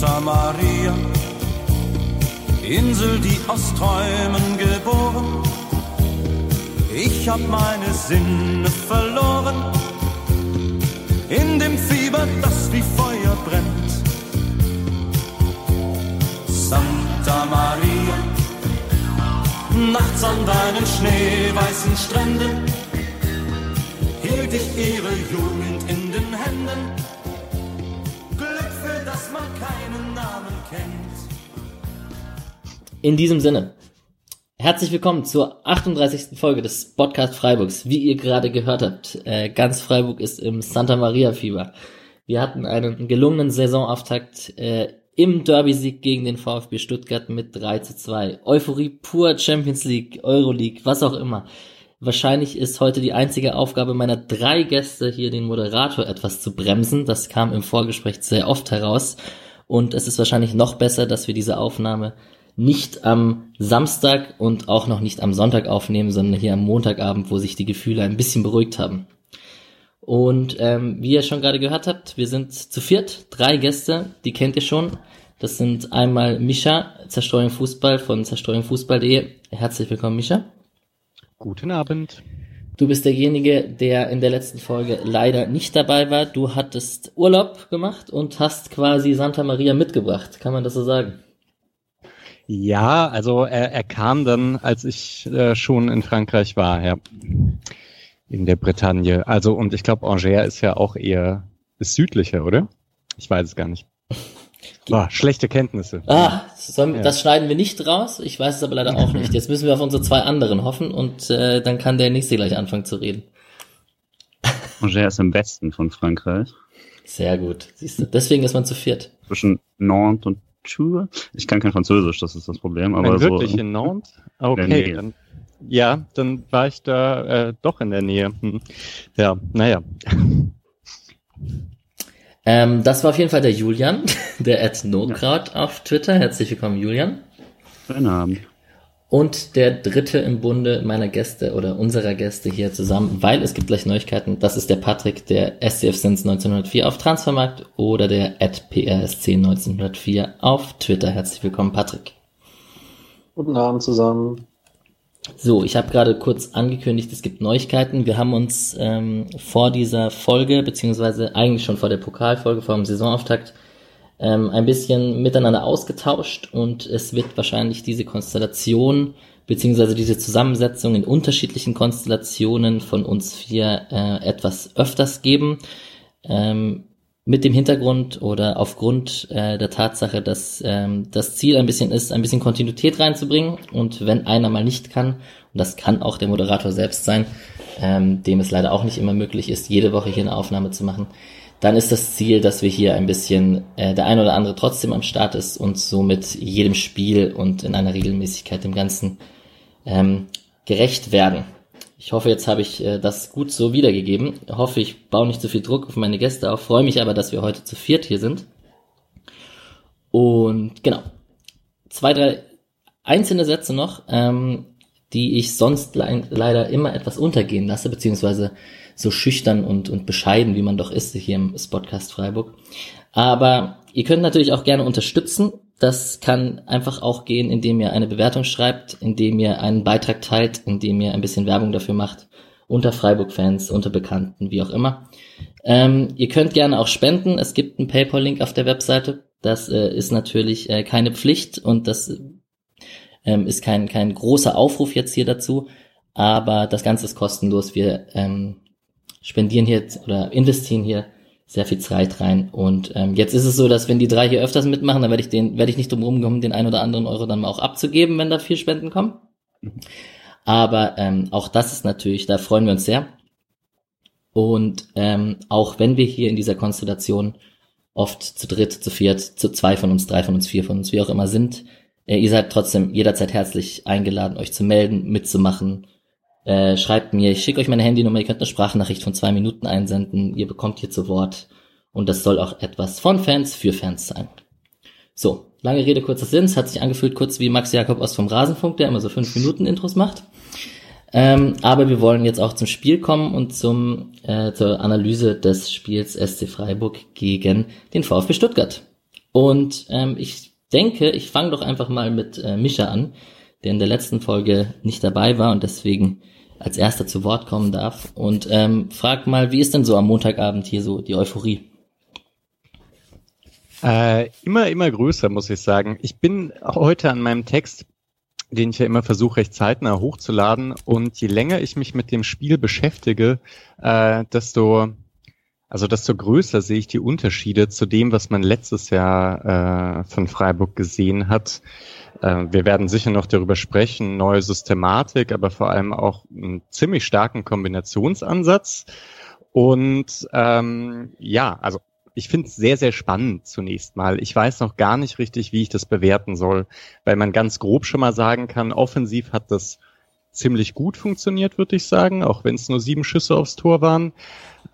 Santa Maria, Insel, die aus Träumen geboren. Ich hab meine Sinne verloren in dem Fieber, das wie Feuer brennt. Santa Maria, nachts an deinen schneeweißen Stränden hielt ich ihre Jugend in den Händen. In diesem Sinne, herzlich willkommen zur 38. Folge des Podcast Freiburgs. Wie ihr gerade gehört habt, äh, ganz Freiburg ist im Santa Maria Fieber. Wir hatten einen gelungenen Saisonauftakt äh, im Derby-Sieg gegen den VfB Stuttgart mit 3 zu 2. Euphorie pur, Champions League, Euroleague, was auch immer. Wahrscheinlich ist heute die einzige Aufgabe meiner drei Gäste hier den Moderator etwas zu bremsen. Das kam im Vorgespräch sehr oft heraus. Und es ist wahrscheinlich noch besser, dass wir diese Aufnahme nicht am Samstag und auch noch nicht am Sonntag aufnehmen, sondern hier am Montagabend, wo sich die Gefühle ein bisschen beruhigt haben. Und ähm, wie ihr schon gerade gehört habt, wir sind zu viert, drei Gäste, die kennt ihr schon. Das sind einmal Mischa, Zerstreuung Fußball von zerstreuungfußball.de. Herzlich willkommen, Mischa. Guten Abend. Du bist derjenige, der in der letzten Folge leider nicht dabei war. Du hattest Urlaub gemacht und hast quasi Santa Maria mitgebracht. Kann man das so sagen? Ja, also er, er kam dann, als ich äh, schon in Frankreich war, ja. In der Bretagne. Also, und ich glaube, Angers ist ja auch eher, ist südlicher, oder? Ich weiß es gar nicht. Boah, schlechte Kenntnisse. Ah, sollen, ja. das schneiden wir nicht raus. Ich weiß es aber leider auch nicht. Jetzt müssen wir auf unsere zwei anderen hoffen und äh, dann kann der nächste gleich anfangen zu reden. Angers ist im Westen von Frankreich. Sehr gut. Siehst du, deswegen ist man zu viert. Zwischen Nantes und Tours. Ich kann kein Französisch, das ist das Problem. Aber Nein, wirklich so, in Nantes? Okay, dann, ja, dann war ich da äh, doch in der Nähe. Hm. Ja, naja. Ähm, das war auf jeden Fall der Julian, der Ed Nokraut ja. auf Twitter. Herzlich willkommen, Julian. Guten Abend. Und der dritte im Bunde meiner Gäste oder unserer Gäste hier zusammen, weil es gibt gleich Neuigkeiten. Das ist der Patrick, der SCF Sins 1904 auf Transfermarkt oder der PRSC 1904 auf Twitter. Herzlich willkommen, Patrick. Guten Abend zusammen. So, ich habe gerade kurz angekündigt, es gibt Neuigkeiten. Wir haben uns ähm, vor dieser Folge, beziehungsweise eigentlich schon vor der Pokalfolge, vor dem Saisonauftakt, ähm, ein bisschen miteinander ausgetauscht und es wird wahrscheinlich diese Konstellation, beziehungsweise diese Zusammensetzung in unterschiedlichen Konstellationen von uns vier äh, etwas öfters geben. Ähm, mit dem Hintergrund oder aufgrund äh, der Tatsache, dass ähm, das Ziel ein bisschen ist, ein bisschen Kontinuität reinzubringen und wenn einer mal nicht kann, und das kann auch der Moderator selbst sein, ähm, dem es leider auch nicht immer möglich ist, jede Woche hier eine Aufnahme zu machen, dann ist das Ziel, dass wir hier ein bisschen äh, der ein oder andere trotzdem am Start ist und somit jedem Spiel und in einer Regelmäßigkeit dem Ganzen ähm, gerecht werden. Ich hoffe, jetzt habe ich äh, das gut so wiedergegeben. Hoffe, ich baue nicht zu viel Druck auf meine Gäste auf. Freue mich aber, dass wir heute zu viert hier sind. Und genau. Zwei, drei einzelne Sätze noch, ähm, die ich sonst le leider immer etwas untergehen lasse, beziehungsweise so schüchtern und, und bescheiden, wie man doch ist hier im Spotcast Freiburg. Aber ihr könnt natürlich auch gerne unterstützen. Das kann einfach auch gehen, indem ihr eine Bewertung schreibt, indem ihr einen Beitrag teilt, indem ihr ein bisschen Werbung dafür macht. Unter Freiburg-Fans, unter Bekannten, wie auch immer. Ähm, ihr könnt gerne auch spenden. Es gibt einen PayPal-Link auf der Webseite. Das äh, ist natürlich äh, keine Pflicht und das ähm, ist kein, kein großer Aufruf jetzt hier dazu. Aber das Ganze ist kostenlos. Wir ähm, spendieren hier oder investieren hier sehr viel Zeit rein. Und ähm, jetzt ist es so, dass wenn die drei hier öfters mitmachen, dann werde ich den, werde ich nicht drum rumkommen, den ein oder anderen Euro dann mal auch abzugeben, wenn da viel Spenden kommen. Aber ähm, auch das ist natürlich, da freuen wir uns sehr. Und ähm, auch wenn wir hier in dieser Konstellation oft zu dritt, zu viert, zu zwei von uns, drei von uns, vier von uns, wie auch immer sind, äh, ihr seid trotzdem jederzeit herzlich eingeladen, euch zu melden, mitzumachen, äh, schreibt mir, ich schicke euch meine Handynummer, ihr könnt eine Sprachnachricht von zwei Minuten einsenden, ihr bekommt hier zu Wort und das soll auch etwas von Fans für Fans sein. So, lange Rede, kurzer Sinn, es hat sich angefühlt kurz wie Max Jakob aus vom Rasenfunk, der immer so fünf Minuten Intros macht. Ähm, aber wir wollen jetzt auch zum Spiel kommen und zum, äh, zur Analyse des Spiels SC Freiburg gegen den VfB Stuttgart. Und ähm, ich denke, ich fange doch einfach mal mit äh, Mischa an, der in der letzten Folge nicht dabei war und deswegen als erster zu Wort kommen darf. Und ähm, frag mal, wie ist denn so am Montagabend hier so die Euphorie? Äh, immer, immer größer, muss ich sagen. Ich bin heute an meinem Text, den ich ja immer versuche, recht zeitnah hochzuladen. Und je länger ich mich mit dem Spiel beschäftige, äh, desto, also desto größer sehe ich die Unterschiede zu dem, was man letztes Jahr äh, von Freiburg gesehen hat. Äh, wir werden sicher noch darüber sprechen, neue Systematik, aber vor allem auch einen ziemlich starken Kombinationsansatz. Und ähm, ja, also ich finde es sehr, sehr spannend zunächst mal. Ich weiß noch gar nicht richtig, wie ich das bewerten soll, weil man ganz grob schon mal sagen kann, offensiv hat das ziemlich gut funktioniert, würde ich sagen, auch wenn es nur sieben Schüsse aufs Tor waren.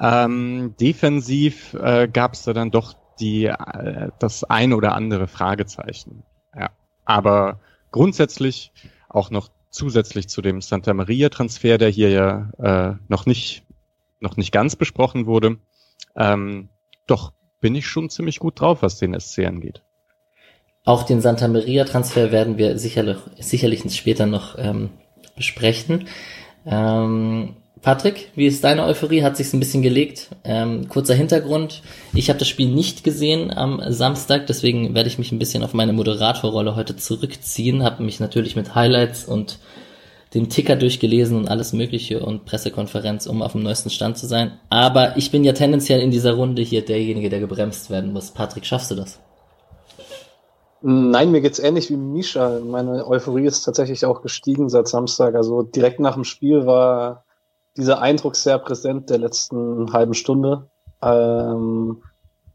Ähm, defensiv äh, gab es da dann doch die, äh, das ein oder andere Fragezeichen. Ja. Aber grundsätzlich auch noch zusätzlich zu dem Santa Maria Transfer, der hier ja äh, noch nicht noch nicht ganz besprochen wurde, ähm, doch bin ich schon ziemlich gut drauf, was den SC angeht. Auch den Santa Maria Transfer werden wir sicherlich, sicherlich später noch ähm, besprechen. Ähm, Patrick, wie ist deine Euphorie? Hat sich's ein bisschen gelegt? Ähm, kurzer Hintergrund. Ich habe das Spiel nicht gesehen am Samstag, deswegen werde ich mich ein bisschen auf meine Moderatorrolle heute zurückziehen. Habe mich natürlich mit Highlights und den Ticker durchgelesen und alles Mögliche und Pressekonferenz, um auf dem neuesten Stand zu sein. Aber ich bin ja tendenziell in dieser Runde hier derjenige, der gebremst werden muss. Patrick, schaffst du das? Nein, mir geht's ähnlich wie Misha. Meine Euphorie ist tatsächlich auch gestiegen seit Samstag. Also direkt nach dem Spiel war dieser Eindruck sehr präsent der letzten halben Stunde. Ähm,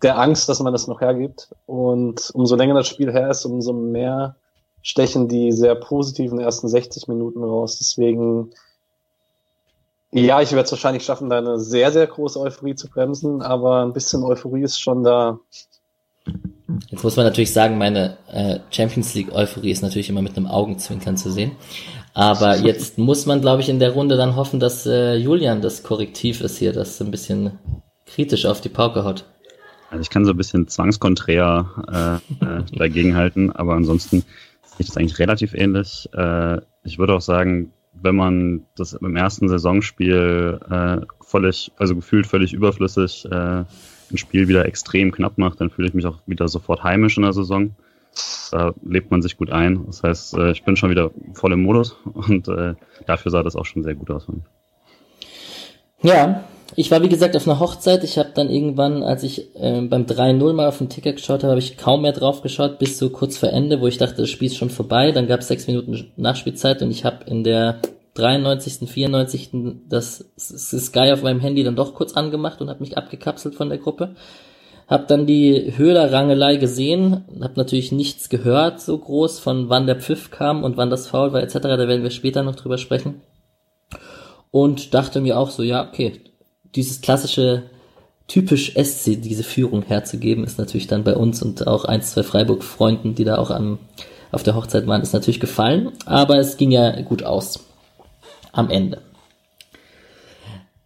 der Angst, dass man das noch hergibt. Und umso länger das Spiel her ist, umso mehr stechen die sehr positiven ersten 60 Minuten raus. Deswegen, ja, ich werde es wahrscheinlich schaffen, da eine sehr, sehr große Euphorie zu bremsen, aber ein bisschen Euphorie ist schon da. Jetzt muss man natürlich sagen, meine äh, Champions League Euphorie ist natürlich immer mit einem Augenzwinkern zu sehen. Aber jetzt muss man, glaube ich, in der Runde dann hoffen, dass äh, Julian das Korrektiv ist hier, das ein bisschen kritisch auf die Pauke haut. Also ich kann so ein bisschen zwangskonträr äh, äh, dagegenhalten, aber ansonsten ich das eigentlich relativ ähnlich. Äh, ich würde auch sagen, wenn man das im ersten Saisonspiel äh, völlig, also gefühlt völlig überflüssig äh, ein Spiel wieder extrem knapp macht, dann fühle ich mich auch wieder sofort heimisch in der Saison. Da lebt man sich gut ein. Das heißt, äh, ich bin schon wieder voll im Modus und äh, dafür sah das auch schon sehr gut aus. Ja, ich war wie gesagt auf einer Hochzeit. Ich habe dann irgendwann, als ich äh, beim 3-0 mal auf den Ticker geschaut habe, habe ich kaum mehr drauf geschaut, bis so kurz vor Ende, wo ich dachte, das Spiel ist schon vorbei. Dann gab es sechs Minuten Nachspielzeit und ich habe in der 93., 94. das Sky auf meinem Handy dann doch kurz angemacht und habe mich abgekapselt von der Gruppe. Hab dann die Höhler-Rangelei gesehen, hab natürlich nichts gehört so groß von wann der Pfiff kam und wann das Foul war etc. Da werden wir später noch drüber sprechen. Und dachte mir auch so, ja, okay, dieses klassische typisch SC, diese Führung herzugeben, ist natürlich dann bei uns und auch ein, zwei Freiburg-Freunden, die da auch am, auf der Hochzeit waren, ist natürlich gefallen. Aber es ging ja gut aus. Am Ende.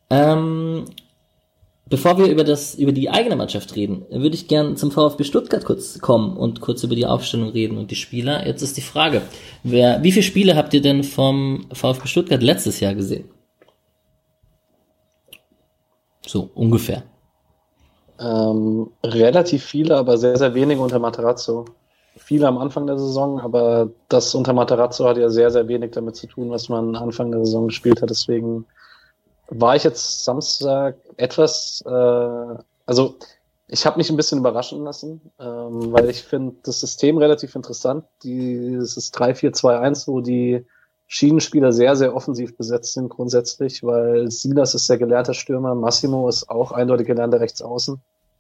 Ähm, bevor wir über das, über die eigene Mannschaft reden, würde ich gern zum VfB Stuttgart kurz kommen und kurz über die Aufstellung reden und die Spieler. Jetzt ist die Frage, wer, wie viele Spiele habt ihr denn vom VfB Stuttgart letztes Jahr gesehen? So ungefähr. Ähm, relativ viele, aber sehr, sehr wenige unter Materazzo. Viele am Anfang der Saison, aber das unter Materazzo hat ja sehr, sehr wenig damit zu tun, was man Anfang der Saison gespielt hat. Deswegen war ich jetzt Samstag etwas, äh, also ich habe mich ein bisschen überraschen lassen, ähm, weil ich finde das System relativ interessant. Dieses 3-4-2-1, wo die Schienenspieler sehr, sehr offensiv besetzt sind grundsätzlich, weil Silas ist sehr gelehrter Stürmer, Massimo ist auch eindeutig gelernter Rechtsaußen.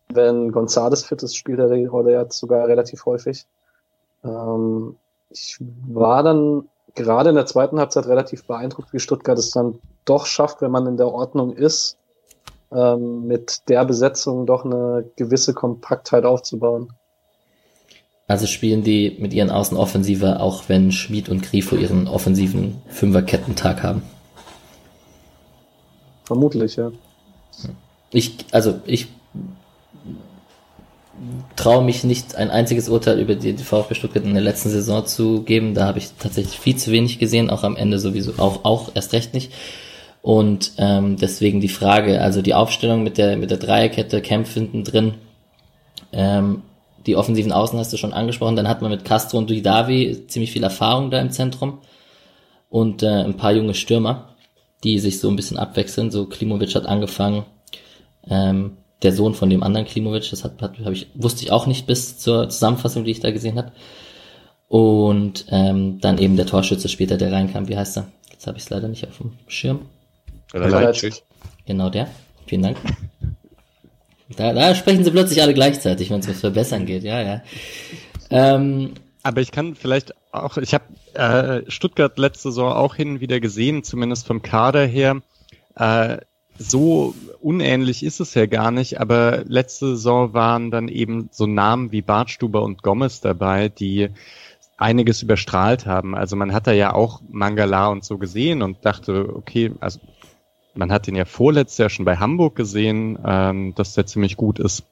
Wenn Gonzales fit ist, spielt er die Rolle jetzt sogar relativ häufig. Ähm, ich war dann gerade in der zweiten Halbzeit relativ beeindruckt, wie Stuttgart es dann doch schafft, wenn man in der Ordnung ist, ähm, mit der Besetzung doch eine gewisse Kompaktheit aufzubauen. Also spielen die mit ihren Außenoffensive, auch wenn Schmid und Grifo ihren offensiven Fünferkettentag haben. Vermutlich, ja. Ich, also ich traue mich nicht ein einziges Urteil über die, VfB Stuttgart in der letzten Saison zu geben. Da habe ich tatsächlich viel zu wenig gesehen, auch am Ende sowieso auch, auch erst recht nicht. Und ähm, deswegen die Frage, also die Aufstellung mit der mit der Dreierkette, Kempf hinten drin, ähm, die offensiven Außen hast du schon angesprochen. Dann hat man mit Castro und Duidavi ziemlich viel Erfahrung da im Zentrum und äh, ein paar junge Stürmer, die sich so ein bisschen abwechseln. So Klimovic hat angefangen, ähm, der Sohn von dem anderen Klimovic, das hat, hat hab ich, wusste ich auch nicht bis zur Zusammenfassung, die ich da gesehen habe. Und ähm, dann eben der Torschütze später, der reinkam. Wie heißt er? Jetzt habe ich es leider nicht auf dem Schirm. Leipzig. Genau der. Vielen Dank. Da, da sprechen sie plötzlich alle gleichzeitig, wenn es was verbessern geht. Ja, ja. Ähm, Aber ich kann vielleicht auch, ich habe äh, Stuttgart letzte Saison auch hin und wieder gesehen, zumindest vom Kader her. Äh, so unähnlich ist es ja gar nicht, aber letzte Saison waren dann eben so Namen wie Bartstuber und Gomez dabei, die einiges überstrahlt haben. Also man hat da ja auch Mangala und so gesehen und dachte, okay, also man hat den ja vorletztes Jahr schon bei Hamburg gesehen, ähm, dass der ziemlich gut ist.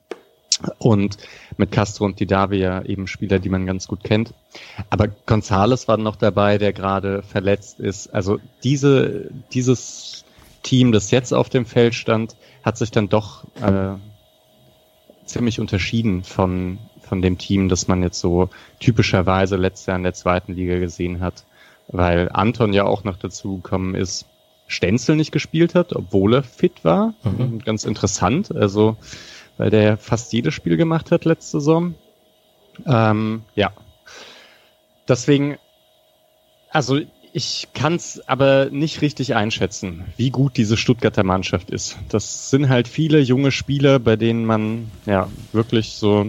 Und mit Castro und Didavia eben Spieler, die man ganz gut kennt. Aber Gonzales war noch dabei, der gerade verletzt ist. Also diese, dieses Team, das jetzt auf dem Feld stand, hat sich dann doch äh, ziemlich unterschieden von, von dem Team, das man jetzt so typischerweise letztes Jahr in der zweiten Liga gesehen hat. Weil Anton ja auch noch dazu gekommen ist, Stenzel nicht gespielt hat, obwohl er fit war. Mhm. Ganz interessant, also weil der fast jedes Spiel gemacht hat letzte Saison. Ähm, ja. Deswegen, also ich kann es aber nicht richtig einschätzen, wie gut diese Stuttgarter Mannschaft ist. Das sind halt viele junge Spieler, bei denen man ja wirklich so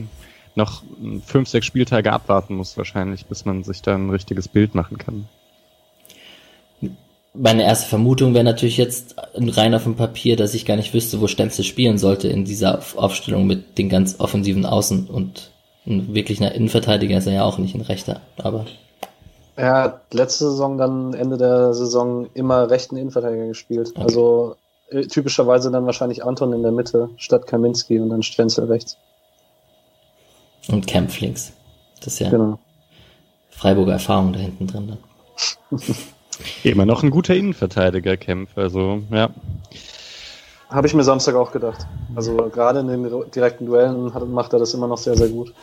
noch fünf, sechs Spieltage abwarten muss wahrscheinlich, bis man sich da ein richtiges Bild machen kann meine erste Vermutung wäre natürlich jetzt rein auf dem Papier, dass ich gar nicht wüsste, wo Stenzel spielen sollte in dieser Aufstellung mit den ganz offensiven Außen und wirklich einer Innenverteidiger ist er ja auch nicht ein Rechter, aber. Er hat letzte Saison dann Ende der Saison immer rechten Innenverteidiger gespielt. Okay. Also äh, typischerweise dann wahrscheinlich Anton in der Mitte statt Kaminski und dann Stenzel rechts. Und Kempf links. Das ist ja genau. Freiburger Erfahrung da hinten drin dann. Immer noch ein guter Innenverteidiger, Kempf, also ja. Habe ich mir Samstag auch gedacht. Also gerade in den direkten Duellen hat, macht er das immer noch sehr, sehr gut.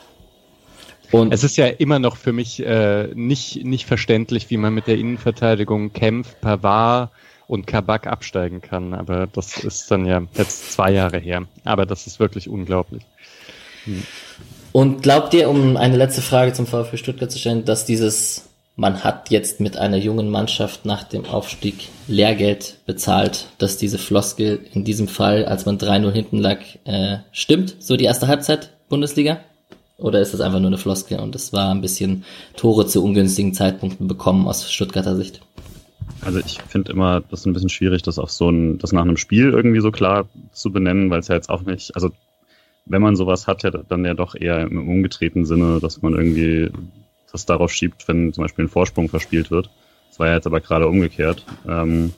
Und es ist ja immer noch für mich äh, nicht, nicht verständlich, wie man mit der Innenverteidigung Kempf, Pavard und Kabak absteigen kann. Aber das ist dann ja jetzt zwei Jahre her. Aber das ist wirklich unglaublich. Hm. Und glaubt ihr, um eine letzte Frage zum VfB Stuttgart zu stellen, dass dieses man hat jetzt mit einer jungen Mannschaft nach dem Aufstieg Lehrgeld bezahlt, dass diese Floskel in diesem Fall, als man 3-0 hinten lag, äh, stimmt, so die erste Halbzeit Bundesliga? Oder ist das einfach nur eine Floskel und es war ein bisschen Tore zu ungünstigen Zeitpunkten bekommen aus Stuttgarter Sicht? Also ich finde immer, das ist ein bisschen schwierig, das auf so ein, das nach einem Spiel irgendwie so klar zu benennen, weil es ja jetzt auch nicht, also wenn man sowas hat, ja dann ja doch eher im umgedrehten Sinne, dass man irgendwie das darauf schiebt, wenn zum Beispiel ein Vorsprung verspielt wird. Das war ja jetzt aber gerade umgekehrt. Ähm,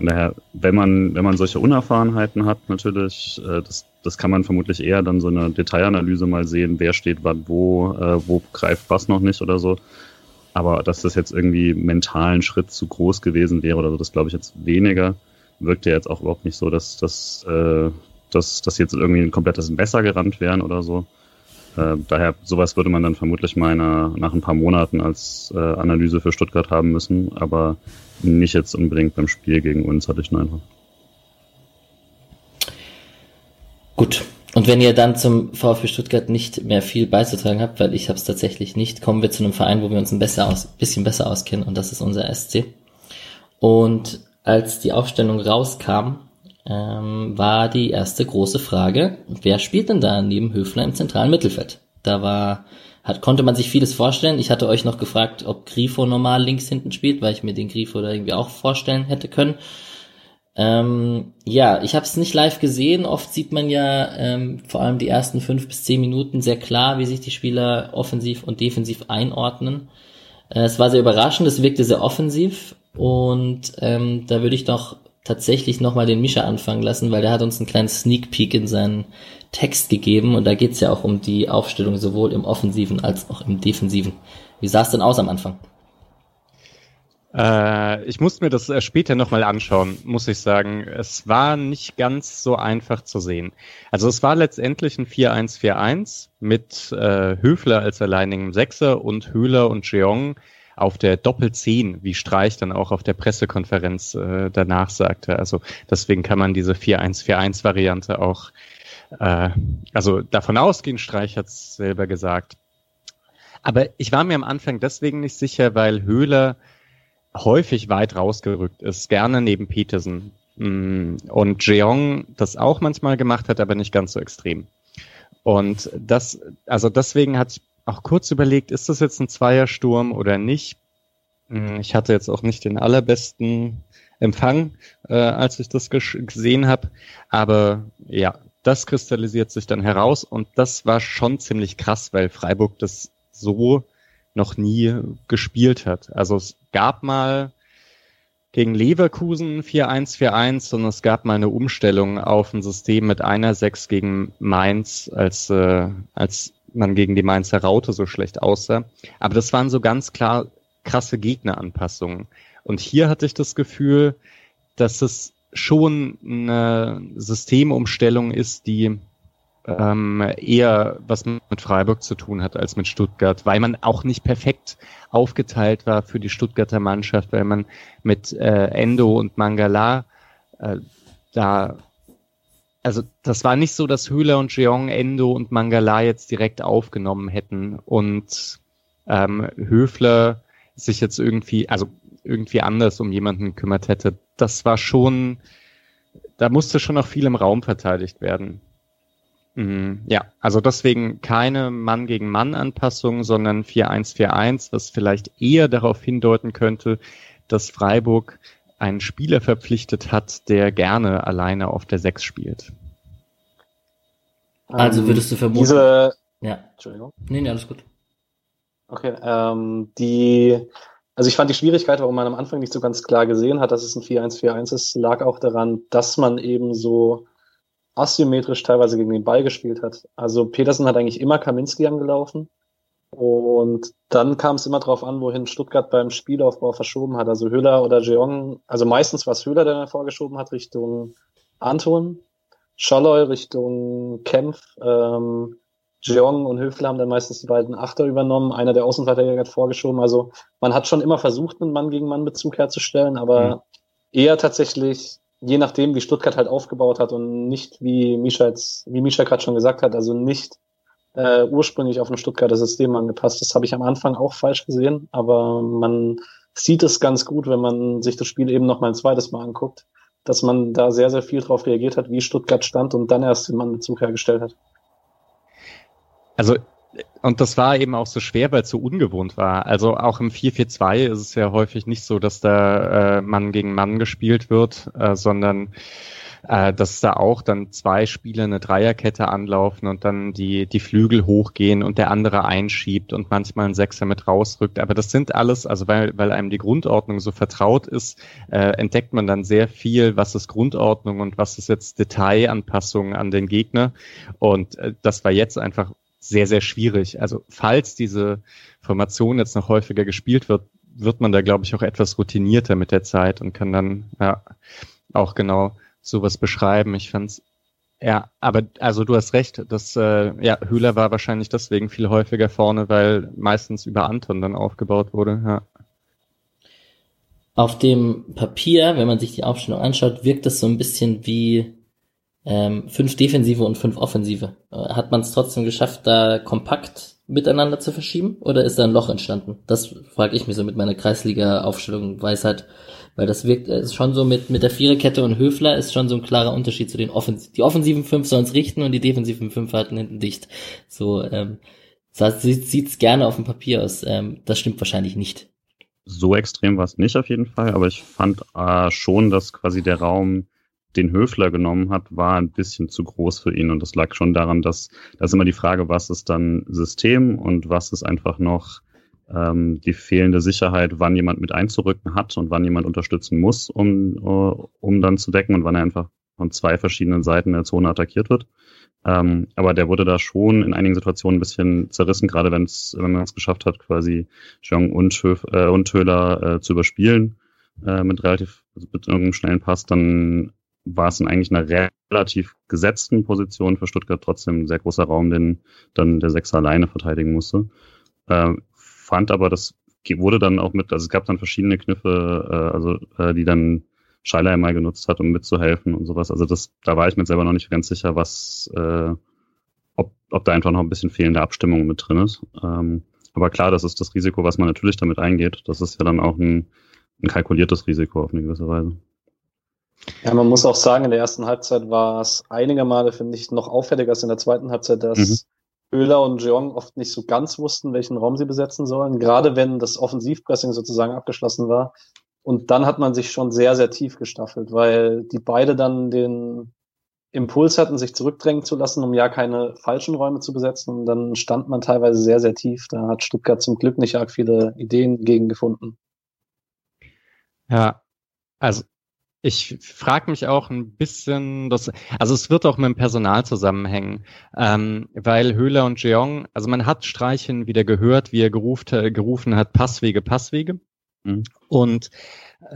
und daher, wenn man, wenn man solche Unerfahrenheiten hat, natürlich, äh, das, das kann man vermutlich eher dann so eine Detailanalyse mal sehen, wer steht wann wo, äh, wo greift was noch nicht oder so. Aber dass das jetzt irgendwie mentalen Schritt zu groß gewesen wäre oder so, das glaube ich jetzt weniger. Wirkt ja jetzt auch überhaupt nicht so, dass, dass, äh, dass, dass jetzt irgendwie ein komplettes Messer gerannt wären oder so. Äh, daher, sowas würde man dann vermutlich mal nach ein paar Monaten als äh, Analyse für Stuttgart haben müssen, aber nicht jetzt unbedingt beim Spiel gegen uns, hatte ich den Eindruck. Gut. Und wenn ihr dann zum VfB Stuttgart nicht mehr viel beizutragen habt, weil ich habe es tatsächlich nicht, kommen wir zu einem Verein, wo wir uns ein besser aus, bisschen besser auskennen und das ist unser SC. Und als die Aufstellung rauskam, ähm, war die erste große Frage, wer spielt denn da neben Höfler im zentralen Mittelfeld? Da war, hat, konnte man sich vieles vorstellen. Ich hatte euch noch gefragt, ob Grifo normal links hinten spielt, weil ich mir den Grifo da irgendwie auch vorstellen hätte können. Ähm, ja, ich habe es nicht live gesehen. Oft sieht man ja ähm, vor allem die ersten fünf bis zehn Minuten sehr klar, wie sich die Spieler offensiv und defensiv einordnen. Äh, es war sehr überraschend, es wirkte sehr offensiv und ähm, da würde ich doch tatsächlich nochmal den Mischa anfangen lassen, weil der hat uns einen kleinen Sneak Peek in seinen Text gegeben und da geht's ja auch um die Aufstellung sowohl im Offensiven als auch im Defensiven. Wie sah es denn aus am Anfang? Äh, ich muss mir das äh, später nochmal anschauen, muss ich sagen. Es war nicht ganz so einfach zu sehen. Also es war letztendlich ein 4-1-4-1 mit äh, Höfler als alleinigem Sechser und Höhler und Jeong auf der Doppel-10, wie Streich dann auch auf der Pressekonferenz äh, danach sagte. Also deswegen kann man diese 4-1-4-1-Variante auch, äh, also davon ausgehen, Streich hat es selber gesagt. Aber ich war mir am Anfang deswegen nicht sicher, weil Höhler häufig weit rausgerückt ist, gerne neben Peterson. Mm, und Jeong das auch manchmal gemacht hat, aber nicht ganz so extrem. Und das, also deswegen hat auch kurz überlegt, ist das jetzt ein Zweiersturm oder nicht? Mm, ich hatte jetzt auch nicht den allerbesten Empfang, äh, als ich das gesehen habe. Aber ja, das kristallisiert sich dann heraus und das war schon ziemlich krass, weil Freiburg das so noch nie gespielt hat. Also es gab mal gegen Leverkusen 4-1-4-1 und es gab mal eine Umstellung auf ein System mit einer 6 gegen Mainz, als, äh, als man gegen die Mainzer Raute so schlecht aussah. Aber das waren so ganz klar krasse Gegneranpassungen. Und hier hatte ich das Gefühl, dass es schon eine Systemumstellung ist, die ähm, eher was mit Freiburg zu tun hat als mit Stuttgart, weil man auch nicht perfekt aufgeteilt war für die Stuttgarter Mannschaft, weil man mit äh, Endo und Mangala äh, da also das war nicht so, dass Höhler und Jeong Endo und Mangala jetzt direkt aufgenommen hätten und ähm, Höfler sich jetzt irgendwie, also irgendwie anders um jemanden gekümmert hätte. Das war schon, da musste schon noch viel im Raum verteidigt werden. Mhm, ja, also deswegen keine Mann gegen Mann Anpassung, sondern 4-1-4-1, was vielleicht eher darauf hindeuten könnte, dass Freiburg einen Spieler verpflichtet hat, der gerne alleine auf der 6 spielt. Also würdest du vermuten. Diese, ja. Entschuldigung. Nee, nee, alles gut. Okay, ähm, die, also ich fand die Schwierigkeit, warum man am Anfang nicht so ganz klar gesehen hat, dass es ein 4-1-4-1 ist, lag auch daran, dass man eben so asymmetrisch teilweise gegen den Ball gespielt hat. Also Petersen hat eigentlich immer Kaminski angelaufen. Und dann kam es immer darauf an, wohin Stuttgart beim Spielaufbau verschoben hat. Also Höhler oder Jeong, also meistens war es Höhler, der dann vorgeschoben hat, Richtung Anton. Scholloy Richtung Kempf. Ähm, Jeong und Höfler haben dann meistens die beiden Achter übernommen. Einer der Außenverteidiger hat vorgeschoben. Also man hat schon immer versucht, einen Mann-gegen-Mann-Bezug herzustellen, aber mhm. eher tatsächlich je nachdem, wie Stuttgart halt aufgebaut hat und nicht, wie Misha jetzt, wie Misha gerade schon gesagt hat, also nicht äh, ursprünglich auf ein Stuttgarter System angepasst. Das habe ich am Anfang auch falsch gesehen, aber man sieht es ganz gut, wenn man sich das Spiel eben noch mal ein zweites Mal anguckt, dass man da sehr, sehr viel drauf reagiert hat, wie Stuttgart stand und dann erst den Mannbezug hergestellt hat. Also und das war eben auch so schwer, weil es so ungewohnt war. Also auch im 4-4-2 ist es ja häufig nicht so, dass da äh, Mann gegen Mann gespielt wird, äh, sondern äh, dass da auch dann zwei Spieler eine Dreierkette anlaufen und dann die, die Flügel hochgehen und der andere einschiebt und manchmal ein Sechser mit rausrückt. Aber das sind alles, also weil, weil einem die Grundordnung so vertraut ist, äh, entdeckt man dann sehr viel, was ist Grundordnung und was ist jetzt Detailanpassung an den Gegner. Und äh, das war jetzt einfach sehr, sehr schwierig. Also falls diese Formation jetzt noch häufiger gespielt wird, wird man da, glaube ich, auch etwas routinierter mit der Zeit und kann dann ja auch genau sowas beschreiben. Ich fand's ja, aber also du hast recht, dass äh, ja Höhler war wahrscheinlich deswegen viel häufiger vorne, weil meistens über Anton dann aufgebaut wurde. Ja. Auf dem Papier, wenn man sich die Aufstellung anschaut, wirkt es so ein bisschen wie ähm, fünf Defensive und fünf Offensive. Äh, hat man es trotzdem geschafft, da kompakt miteinander zu verschieben oder ist da ein Loch entstanden? Das frage ich mich so mit meiner Kreisliga-Aufstellung Weisheit, weil das wirkt äh, ist schon so mit mit der Viererkette und Höfler ist schon so ein klarer Unterschied zu den Offensiven. Die offensiven fünf sollen es richten und die defensiven fünf halten hinten dicht. So ähm, das sieht sieht's gerne auf dem Papier aus. Ähm, das stimmt wahrscheinlich nicht. So extrem war es nicht auf jeden Fall, aber ich fand äh, schon, dass quasi der Raum den Höfler genommen hat, war ein bisschen zu groß für ihn. Und das lag schon daran, dass das ist immer die Frage, was ist dann System und was ist einfach noch ähm, die fehlende Sicherheit, wann jemand mit einzurücken hat und wann jemand unterstützen muss, um, uh, um dann zu decken und wann er einfach von zwei verschiedenen Seiten der Zone attackiert wird. Ähm, aber der wurde da schon in einigen Situationen ein bisschen zerrissen, gerade wenn's, wenn man es geschafft hat, quasi Jong und, äh, und Höhler äh, zu überspielen äh, mit relativ also mit irgendeinem schnellen Pass, dann war es in eigentlich einer relativ gesetzten Position für Stuttgart trotzdem ein sehr großer Raum, den dann der Sechser alleine verteidigen musste. Äh, fand aber, das wurde dann auch mit, also es gab dann verschiedene Kniffe, äh, also äh, die dann Scheiler mal genutzt hat, um mitzuhelfen und sowas. Also das, da war ich mir selber noch nicht ganz sicher, was, äh, ob, ob da einfach noch ein bisschen fehlende Abstimmung mit drin ist. Ähm, aber klar, das ist das Risiko, was man natürlich damit eingeht. Das ist ja dann auch ein, ein kalkuliertes Risiko auf eine gewisse Weise. Ja, man muss auch sagen, in der ersten Halbzeit war es einige Male, finde ich, noch auffälliger als in der zweiten Halbzeit, dass mhm. Öler und Jeong oft nicht so ganz wussten, welchen Raum sie besetzen sollen. Gerade wenn das Offensivpressing sozusagen abgeschlossen war, und dann hat man sich schon sehr, sehr tief gestaffelt, weil die beide dann den Impuls hatten, sich zurückdrängen zu lassen, um ja keine falschen Räume zu besetzen. Und dann stand man teilweise sehr, sehr tief. Da hat Stuttgart zum Glück nicht arg viele Ideen gegen gefunden. Ja, also ich frage mich auch ein bisschen, dass, also es wird auch mit dem Personal zusammenhängen, ähm, weil Höhler und Jeong, also man hat Streichen wieder gehört, wie er gerufen, gerufen hat, Passwege, Passwege. Mhm. Und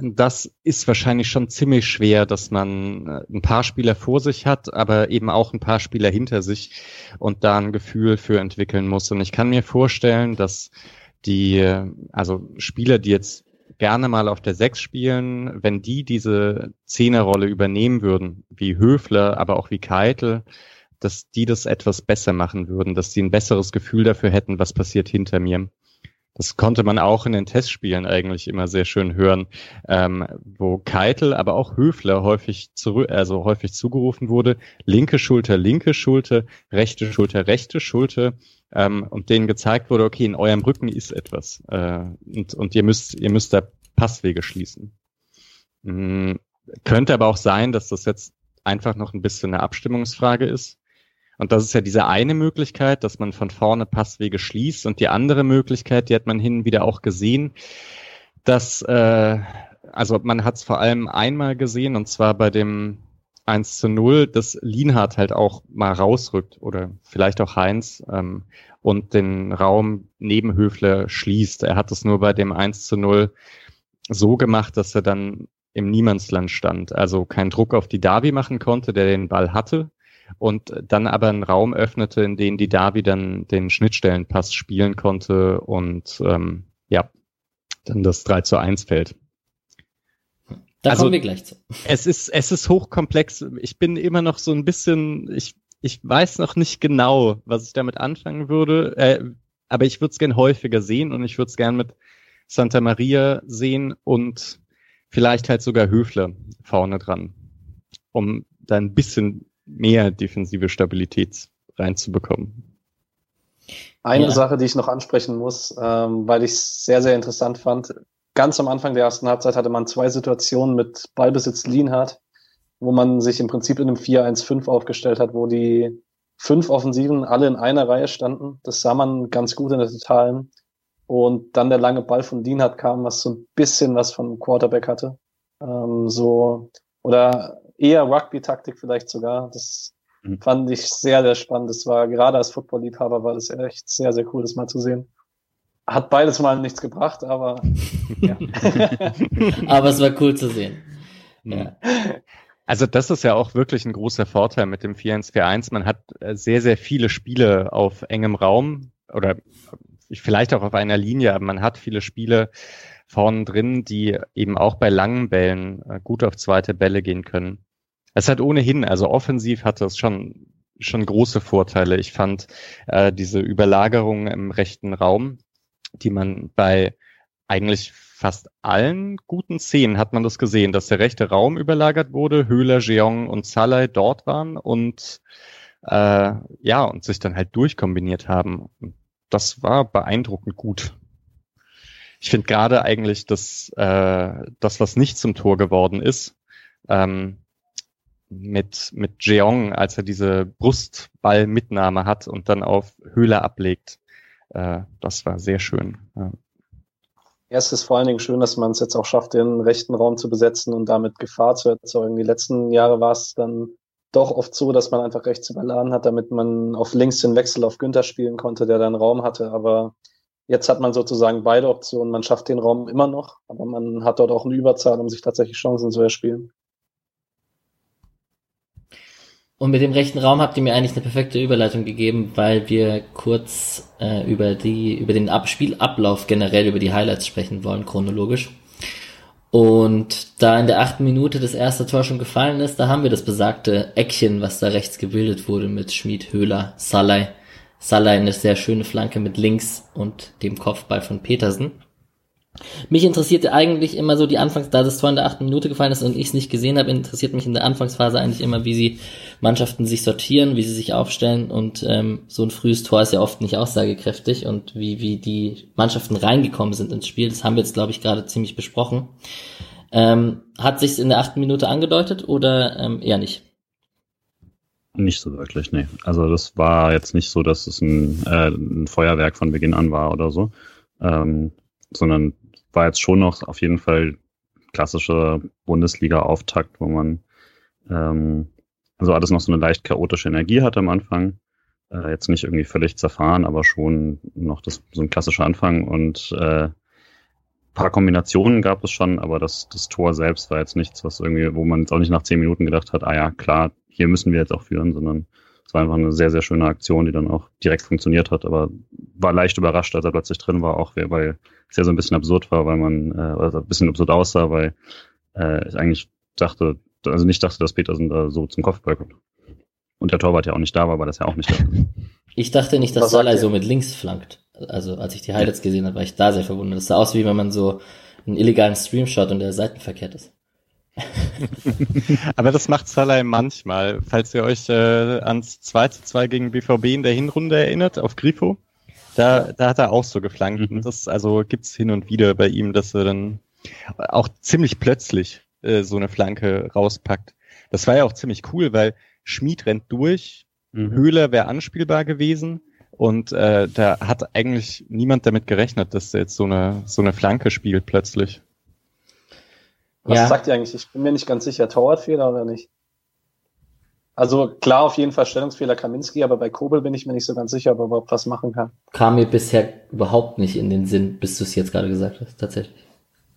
das ist wahrscheinlich schon ziemlich schwer, dass man äh, ein paar Spieler vor sich hat, aber eben auch ein paar Spieler hinter sich und da ein Gefühl für entwickeln muss. Und ich kann mir vorstellen, dass die, also Spieler, die jetzt gerne mal auf der Sechs spielen, wenn die diese Zehnerrolle übernehmen würden, wie Höfler, aber auch wie Keitel, dass die das etwas besser machen würden, dass sie ein besseres Gefühl dafür hätten, was passiert hinter mir. Das konnte man auch in den Testspielen eigentlich immer sehr schön hören, ähm, wo Keitel, aber auch Höfler häufig zurück, also häufig zugerufen wurde, linke Schulter, linke Schulter, rechte Schulter, rechte Schulter, ähm, und denen gezeigt wurde, okay, in eurem Rücken ist etwas, äh, und, und ihr müsst, ihr müsst da Passwege schließen. Mhm. Könnte aber auch sein, dass das jetzt einfach noch ein bisschen eine Abstimmungsfrage ist. Und das ist ja diese eine Möglichkeit, dass man von vorne Passwege schließt. Und die andere Möglichkeit, die hat man hin und wieder auch gesehen, dass, äh, also man hat es vor allem einmal gesehen, und zwar bei dem 1 zu 0, dass Lienhardt halt auch mal rausrückt oder vielleicht auch Heinz ähm, und den Raum neben Höfler schließt. Er hat es nur bei dem 1 zu 0 so gemacht, dass er dann im Niemandsland stand, also keinen Druck auf die Davi machen konnte, der den Ball hatte und dann aber einen Raum öffnete, in dem die Davi dann den Schnittstellenpass spielen konnte und ähm, ja, dann das 3 zu 1 fällt. Da also, kommen wir gleich zu. Es ist, es ist hochkomplex. Ich bin immer noch so ein bisschen, ich, ich weiß noch nicht genau, was ich damit anfangen würde, äh, aber ich würde es gern häufiger sehen und ich würde es gern mit Santa Maria sehen und vielleicht halt sogar Höfler vorne dran, um da ein bisschen mehr defensive Stabilität reinzubekommen. Eine ja. Sache, die ich noch ansprechen muss, ähm, weil ich es sehr, sehr interessant fand. Ganz am Anfang der ersten Halbzeit hatte man zwei Situationen mit Ballbesitz Lienhardt, wo man sich im Prinzip in einem 4-1-5 aufgestellt hat, wo die fünf Offensiven alle in einer Reihe standen. Das sah man ganz gut in der Totalen. Und dann der lange Ball von Lienhardt kam, was so ein bisschen was von Quarterback hatte. Ähm, so, oder eher Rugby-Taktik vielleicht sogar. Das mhm. fand ich sehr, sehr spannend. Das war gerade als Football-Liebhaber war das echt sehr, sehr cool, das mal zu sehen. Hat beides mal nichts gebracht, aber ja. aber es war cool zu sehen. Mhm. Ja. Also das ist ja auch wirklich ein großer Vorteil mit dem 4-1-4-1. Man hat äh, sehr, sehr viele Spiele auf engem Raum oder vielleicht auch auf einer Linie, aber man hat viele Spiele, vorn drin, die eben auch bei langen Bällen äh, gut auf zweite Bälle gehen können. Es hat ohnehin, also offensiv hat das schon schon große Vorteile. Ich fand äh, diese Überlagerung im rechten Raum, die man bei eigentlich fast allen guten Szenen hat man das gesehen, dass der rechte Raum überlagert wurde, Höhler, Jeong und Salai dort waren und äh, ja, und sich dann halt durchkombiniert haben. Das war beeindruckend gut ich finde gerade eigentlich das, äh, das, was nicht zum Tor geworden ist, ähm, mit, mit Jeong, als er diese Brustballmitnahme hat und dann auf Höhle ablegt, äh, das war sehr schön. Ja. Erst ist vor allen Dingen schön, dass man es jetzt auch schafft, den rechten Raum zu besetzen und damit Gefahr zu erzeugen. Die letzten Jahre war es dann doch oft so, dass man einfach rechts überladen hat, damit man auf links den Wechsel auf Günther spielen konnte, der dann Raum hatte. Aber jetzt hat man sozusagen beide Optionen. Man schafft den Raum immer noch, aber man hat dort auch eine Überzahl, um sich tatsächlich Chancen zu erspielen. Und mit dem rechten Raum habt ihr mir eigentlich eine perfekte Überleitung gegeben, weil wir kurz äh, über die über den Ab Spielablauf generell über die Highlights sprechen wollen chronologisch. Und da in der achten Minute das erste Tor schon gefallen ist, da haben wir das besagte Eckchen, was da rechts gebildet wurde mit Schmied, Höhler, Salai. Salai eine sehr schöne Flanke mit links und dem Kopfball von Petersen. Mich interessierte eigentlich immer so die Anfangs, da das Tor in der achten Minute gefallen ist und ich es nicht gesehen habe, interessiert mich in der Anfangsphase eigentlich immer, wie sie Mannschaften sich sortieren, wie sie sich aufstellen und ähm, so ein frühes Tor ist ja oft nicht aussagekräftig und wie, wie die Mannschaften reingekommen sind ins Spiel, das haben wir jetzt, glaube ich, gerade ziemlich besprochen. Ähm, hat sich's in der achten Minute angedeutet oder ähm, eher nicht? Nicht so wirklich, nee. Also das war jetzt nicht so, dass es ein, äh, ein Feuerwerk von Beginn an war oder so, ähm, sondern war jetzt schon noch auf jeden Fall klassischer Bundesliga-Auftakt, wo man ähm, also alles noch so eine leicht chaotische Energie hat am Anfang. Äh, jetzt nicht irgendwie völlig zerfahren, aber schon noch das, so ein klassischer Anfang und äh, paar Kombinationen gab es schon, aber das, das Tor selbst war jetzt nichts, was irgendwie, wo man jetzt auch nicht nach zehn Minuten gedacht hat, ah ja, klar, hier müssen wir jetzt auch führen, sondern war einfach eine sehr, sehr schöne Aktion, die dann auch direkt funktioniert hat, aber war leicht überrascht, als er plötzlich drin war, auch weil es ja so ein bisschen absurd war, weil man, äh, also ein bisschen absurd aussah, weil äh, ich eigentlich dachte, also nicht dachte, dass Petersen da so zum Kopfball kommt. Und der Torwart ja auch nicht da war, war das ja auch nicht da. Ich dachte nicht, dass Salai so mit links flankt. Also als ich die Highlights gesehen habe, war ich da sehr verwundert. Das sah aus, wie wenn man so einen illegalen Stream schaut und der seitenverkehrt ist. Aber das macht Salai manchmal. Falls ihr euch äh, ans 2 zu 2 gegen BVB in der Hinrunde erinnert, auf Grifo, da, da hat er auch so geflankt. Mhm. Und das also gibt's hin und wieder bei ihm, dass er dann auch ziemlich plötzlich äh, so eine Flanke rauspackt. Das war ja auch ziemlich cool, weil Schmied rennt durch, mhm. Höhler wäre anspielbar gewesen und äh, da hat eigentlich niemand damit gerechnet, dass er jetzt so eine, so eine Flanke spielt plötzlich. Was ja. sagt ihr eigentlich? Ich bin mir nicht ganz sicher. Torwartfehler oder nicht? Also klar, auf jeden Fall Stellungsfehler Kaminski, aber bei Kobel bin ich mir nicht so ganz sicher, ob er überhaupt was machen kann. Kam mir bisher überhaupt nicht in den Sinn, bis du es jetzt gerade gesagt hast, tatsächlich.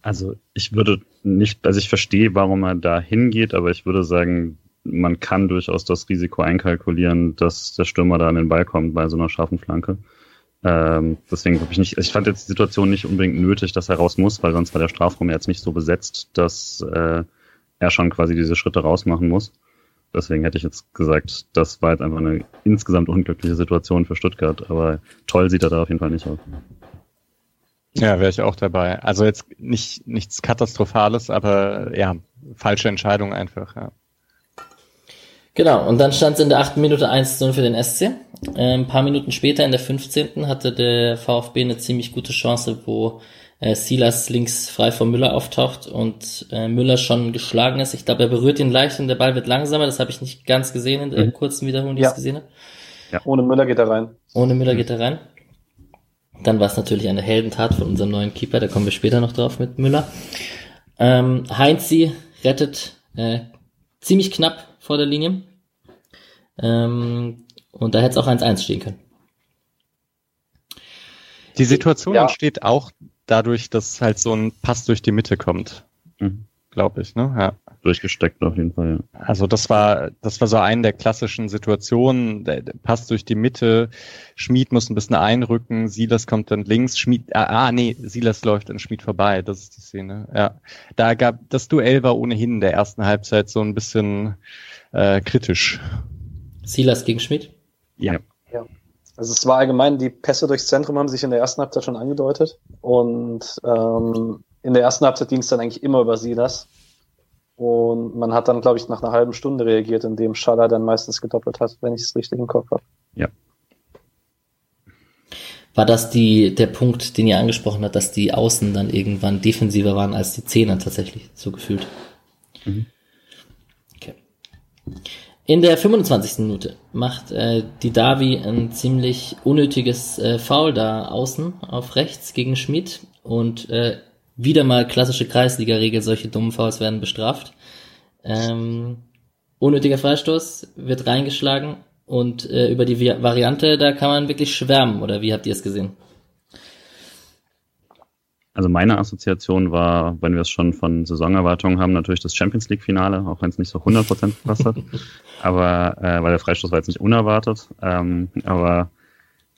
Also ich würde nicht, also ich verstehe, warum er da hingeht, aber ich würde sagen, man kann durchaus das Risiko einkalkulieren, dass der Stürmer da an den Ball kommt bei so einer scharfen Flanke. Ähm, deswegen habe ich nicht, also ich fand jetzt die Situation nicht unbedingt nötig, dass er raus muss, weil sonst war der Strafraum jetzt nicht so besetzt, dass äh, er schon quasi diese Schritte rausmachen muss. Deswegen hätte ich jetzt gesagt, das war jetzt einfach eine insgesamt unglückliche Situation für Stuttgart, aber toll sieht er da auf jeden Fall nicht aus. Ja, wäre ich auch dabei. Also jetzt nicht nichts Katastrophales, aber ja, falsche Entscheidung einfach, ja. Genau, und dann stand es in der achten Minute 1-0 für den SC. Äh, ein paar Minuten später, in der 15. hatte der VfB eine ziemlich gute Chance, wo äh, Silas links frei vor Müller auftaucht und äh, Müller schon geschlagen ist. Ich glaube, er berührt ihn leicht und der Ball wird langsamer. Das habe ich nicht ganz gesehen in der mhm. kurzen Wiederholung, die ja. ich gesehen habe. Ja, ohne Müller geht er rein. Ohne Müller geht er rein. Dann war es natürlich eine Heldentat von unserem neuen Keeper, da kommen wir später noch drauf mit Müller. Ähm, Heinzi rettet äh, ziemlich knapp vor der Linie. Ähm, und da hätte es auch 1-1 stehen können. Die Situation ja. entsteht auch dadurch, dass halt so ein Pass durch die Mitte kommt. Mhm. Glaube ich, ne? Ja. Durchgesteckt auf jeden Fall, ja. Also das war, das war so eine der klassischen Situationen. Der, der Pass durch die Mitte, Schmied muss ein bisschen einrücken, Silas kommt dann links, Schmied, ah, ah nee, Silas läuft an Schmied vorbei, das ist die Szene, ja. Da gab, das Duell war ohnehin in der ersten Halbzeit so ein bisschen äh, kritisch. Silas gegen Schmidt? Ja. ja. Also es war allgemein, die Pässe durchs Zentrum haben sich in der ersten Halbzeit schon angedeutet. Und ähm, in der ersten Halbzeit ging es dann eigentlich immer über Silas. Und man hat dann, glaube ich, nach einer halben Stunde reagiert, indem Schaller dann meistens gedoppelt hat, wenn ich es richtig im Kopf habe. Ja. War das die, der Punkt, den ihr angesprochen habt, dass die Außen dann irgendwann defensiver waren als die Zehner tatsächlich, so gefühlt? Mhm. Okay. In der 25. Minute macht äh, die Davi ein ziemlich unnötiges äh, Foul da außen auf rechts gegen Schmidt und äh, wieder mal klassische Kreisliga-Regel, solche dummen Fouls werden bestraft. Ähm, unnötiger Freistoß wird reingeschlagen und äh, über die Vi- Variante, da kann man wirklich schwärmen, oder wie habt ihr es gesehen? Also meine Assoziation war, wenn wir es schon von Saisonerwartungen haben, natürlich das Champions League-Finale, auch wenn es nicht so 100% gepasst hat. Aber, äh, weil der Freistoß war jetzt nicht unerwartet. Ähm, aber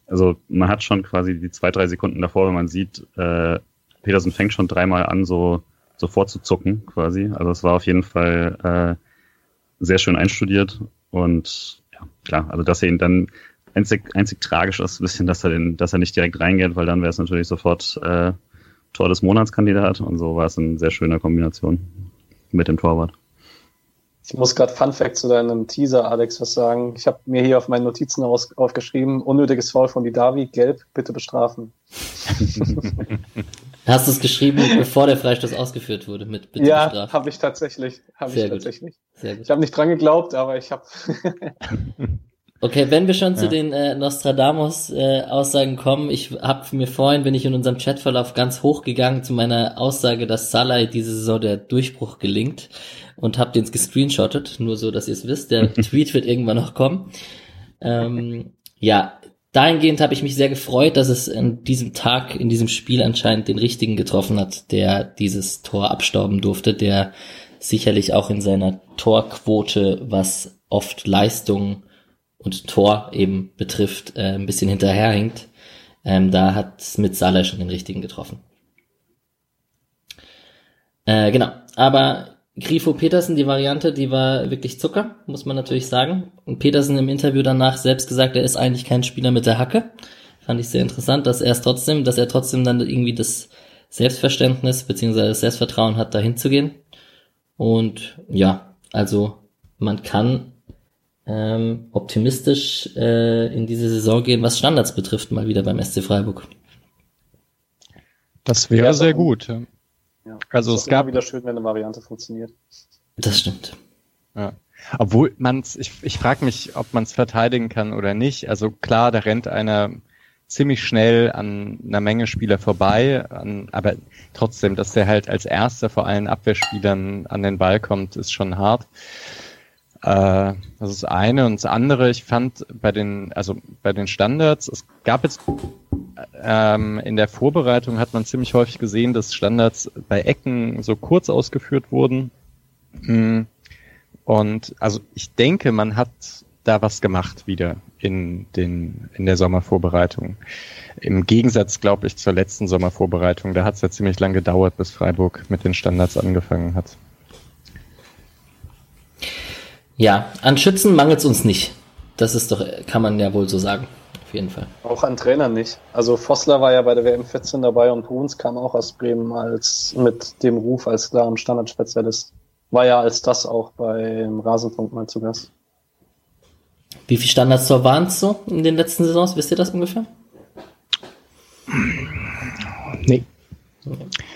also man hat schon quasi die zwei, drei Sekunden davor, wenn man sieht, äh, Petersen fängt schon dreimal an, so sofort zu zucken quasi. Also es war auf jeden Fall äh, sehr schön einstudiert und ja, klar, also dass er ihn dann einzig, einzig tragisch ist, ein bisschen, dass er den, dass er nicht direkt reingeht, weil dann wäre es natürlich sofort äh, Tor des Monatskandidat und so war es eine sehr schöne Kombination mit dem Torwart. Ich muss gerade Fun Fact zu deinem Teaser, Alex, was sagen. Ich habe mir hier auf meinen Notizen aus, aufgeschrieben, unnötiges Foul von Didavi, gelb, bitte bestrafen. Hast du es geschrieben, bevor der Freistoß ausgeführt wurde, mit bitte ja, bestraft? habe ich tatsächlich. Habe ich Sehr gut. tatsächlich. Sehr gut. Ich habe nicht dran geglaubt, aber ich habe. Okay, wenn wir schon zu Ja. den äh, Nostradamus-Aussagen kommen, ich habe mir vorhin, bin ich in unserem Chatverlauf ganz hoch gegangen zu meiner Aussage, dass Salah diese Saison der Durchbruch gelingt und habe den gescreenshottet, nur so, dass ihr es wisst. Der Tweet wird irgendwann noch kommen. Ähm, ja, dahingehend habe ich mich sehr gefreut, dass es in diesem Tag, in diesem Spiel anscheinend den richtigen getroffen hat, der dieses Tor abstauben durfte, der sicherlich auch in seiner Torquote, was oft Leistung und Tor eben betrifft, äh, ein bisschen hinterherhinkt. Ähm, da hat mit Salah schon den richtigen getroffen. Äh, genau, aber Grifo Petersen, die Variante, die war wirklich Zucker, muss man natürlich sagen. Und Petersen im Interview danach selbst gesagt, er ist eigentlich kein Spieler mit der Hacke. Fand ich sehr interessant, dass er es trotzdem, dass er trotzdem dann irgendwie das Selbstverständnis beziehungsweise das Selbstvertrauen hat, dahin zu gehen. Und ja, also man kann ähm, optimistisch äh, in diese Saison gehen, was Standards betrifft, mal wieder beim SC Freiburg. Das wäre Ja, sehr gut. ja. Ja. Also es gab, wieder schön, wenn eine Variante funktioniert. Das stimmt. Ja. Obwohl man's, ich, ich frage mich, ob man es verteidigen kann oder nicht. Also klar, da rennt einer ziemlich schnell an einer Menge Spieler vorbei, an, aber trotzdem, dass der halt als erster vor allen Abwehrspielern an den Ball kommt, ist schon hart. Äh, das ist eine und das andere, ich fand bei den, also bei den Standards, es gab jetzt ähm, in der Vorbereitung hat man ziemlich häufig gesehen, dass Standards bei Ecken so kurz ausgeführt wurden. Mm. Und also ich denke, man hat da was gemacht wieder in den in der Sommervorbereitung. Im Gegensatz, glaube ich, zur letzten Sommervorbereitung. Da hat es ja ziemlich lang gedauert, bis Freiburg mit den Standards angefangen hat. Ja, an Schützen mangelt es uns nicht. Das ist doch, kann man ja wohl so sagen. Auf jeden Fall. Auch an Trainern nicht. Also Vossler war ja bei der WM 14 dabei und Bruns kam auch aus Bremen als mit dem Ruf als klarem Standardspezialist. War ja als das auch beim Rasenfunk mal zu Gast. Wie viele Standards waren es so in den letzten Saisons? Wisst ihr das ungefähr? Nee.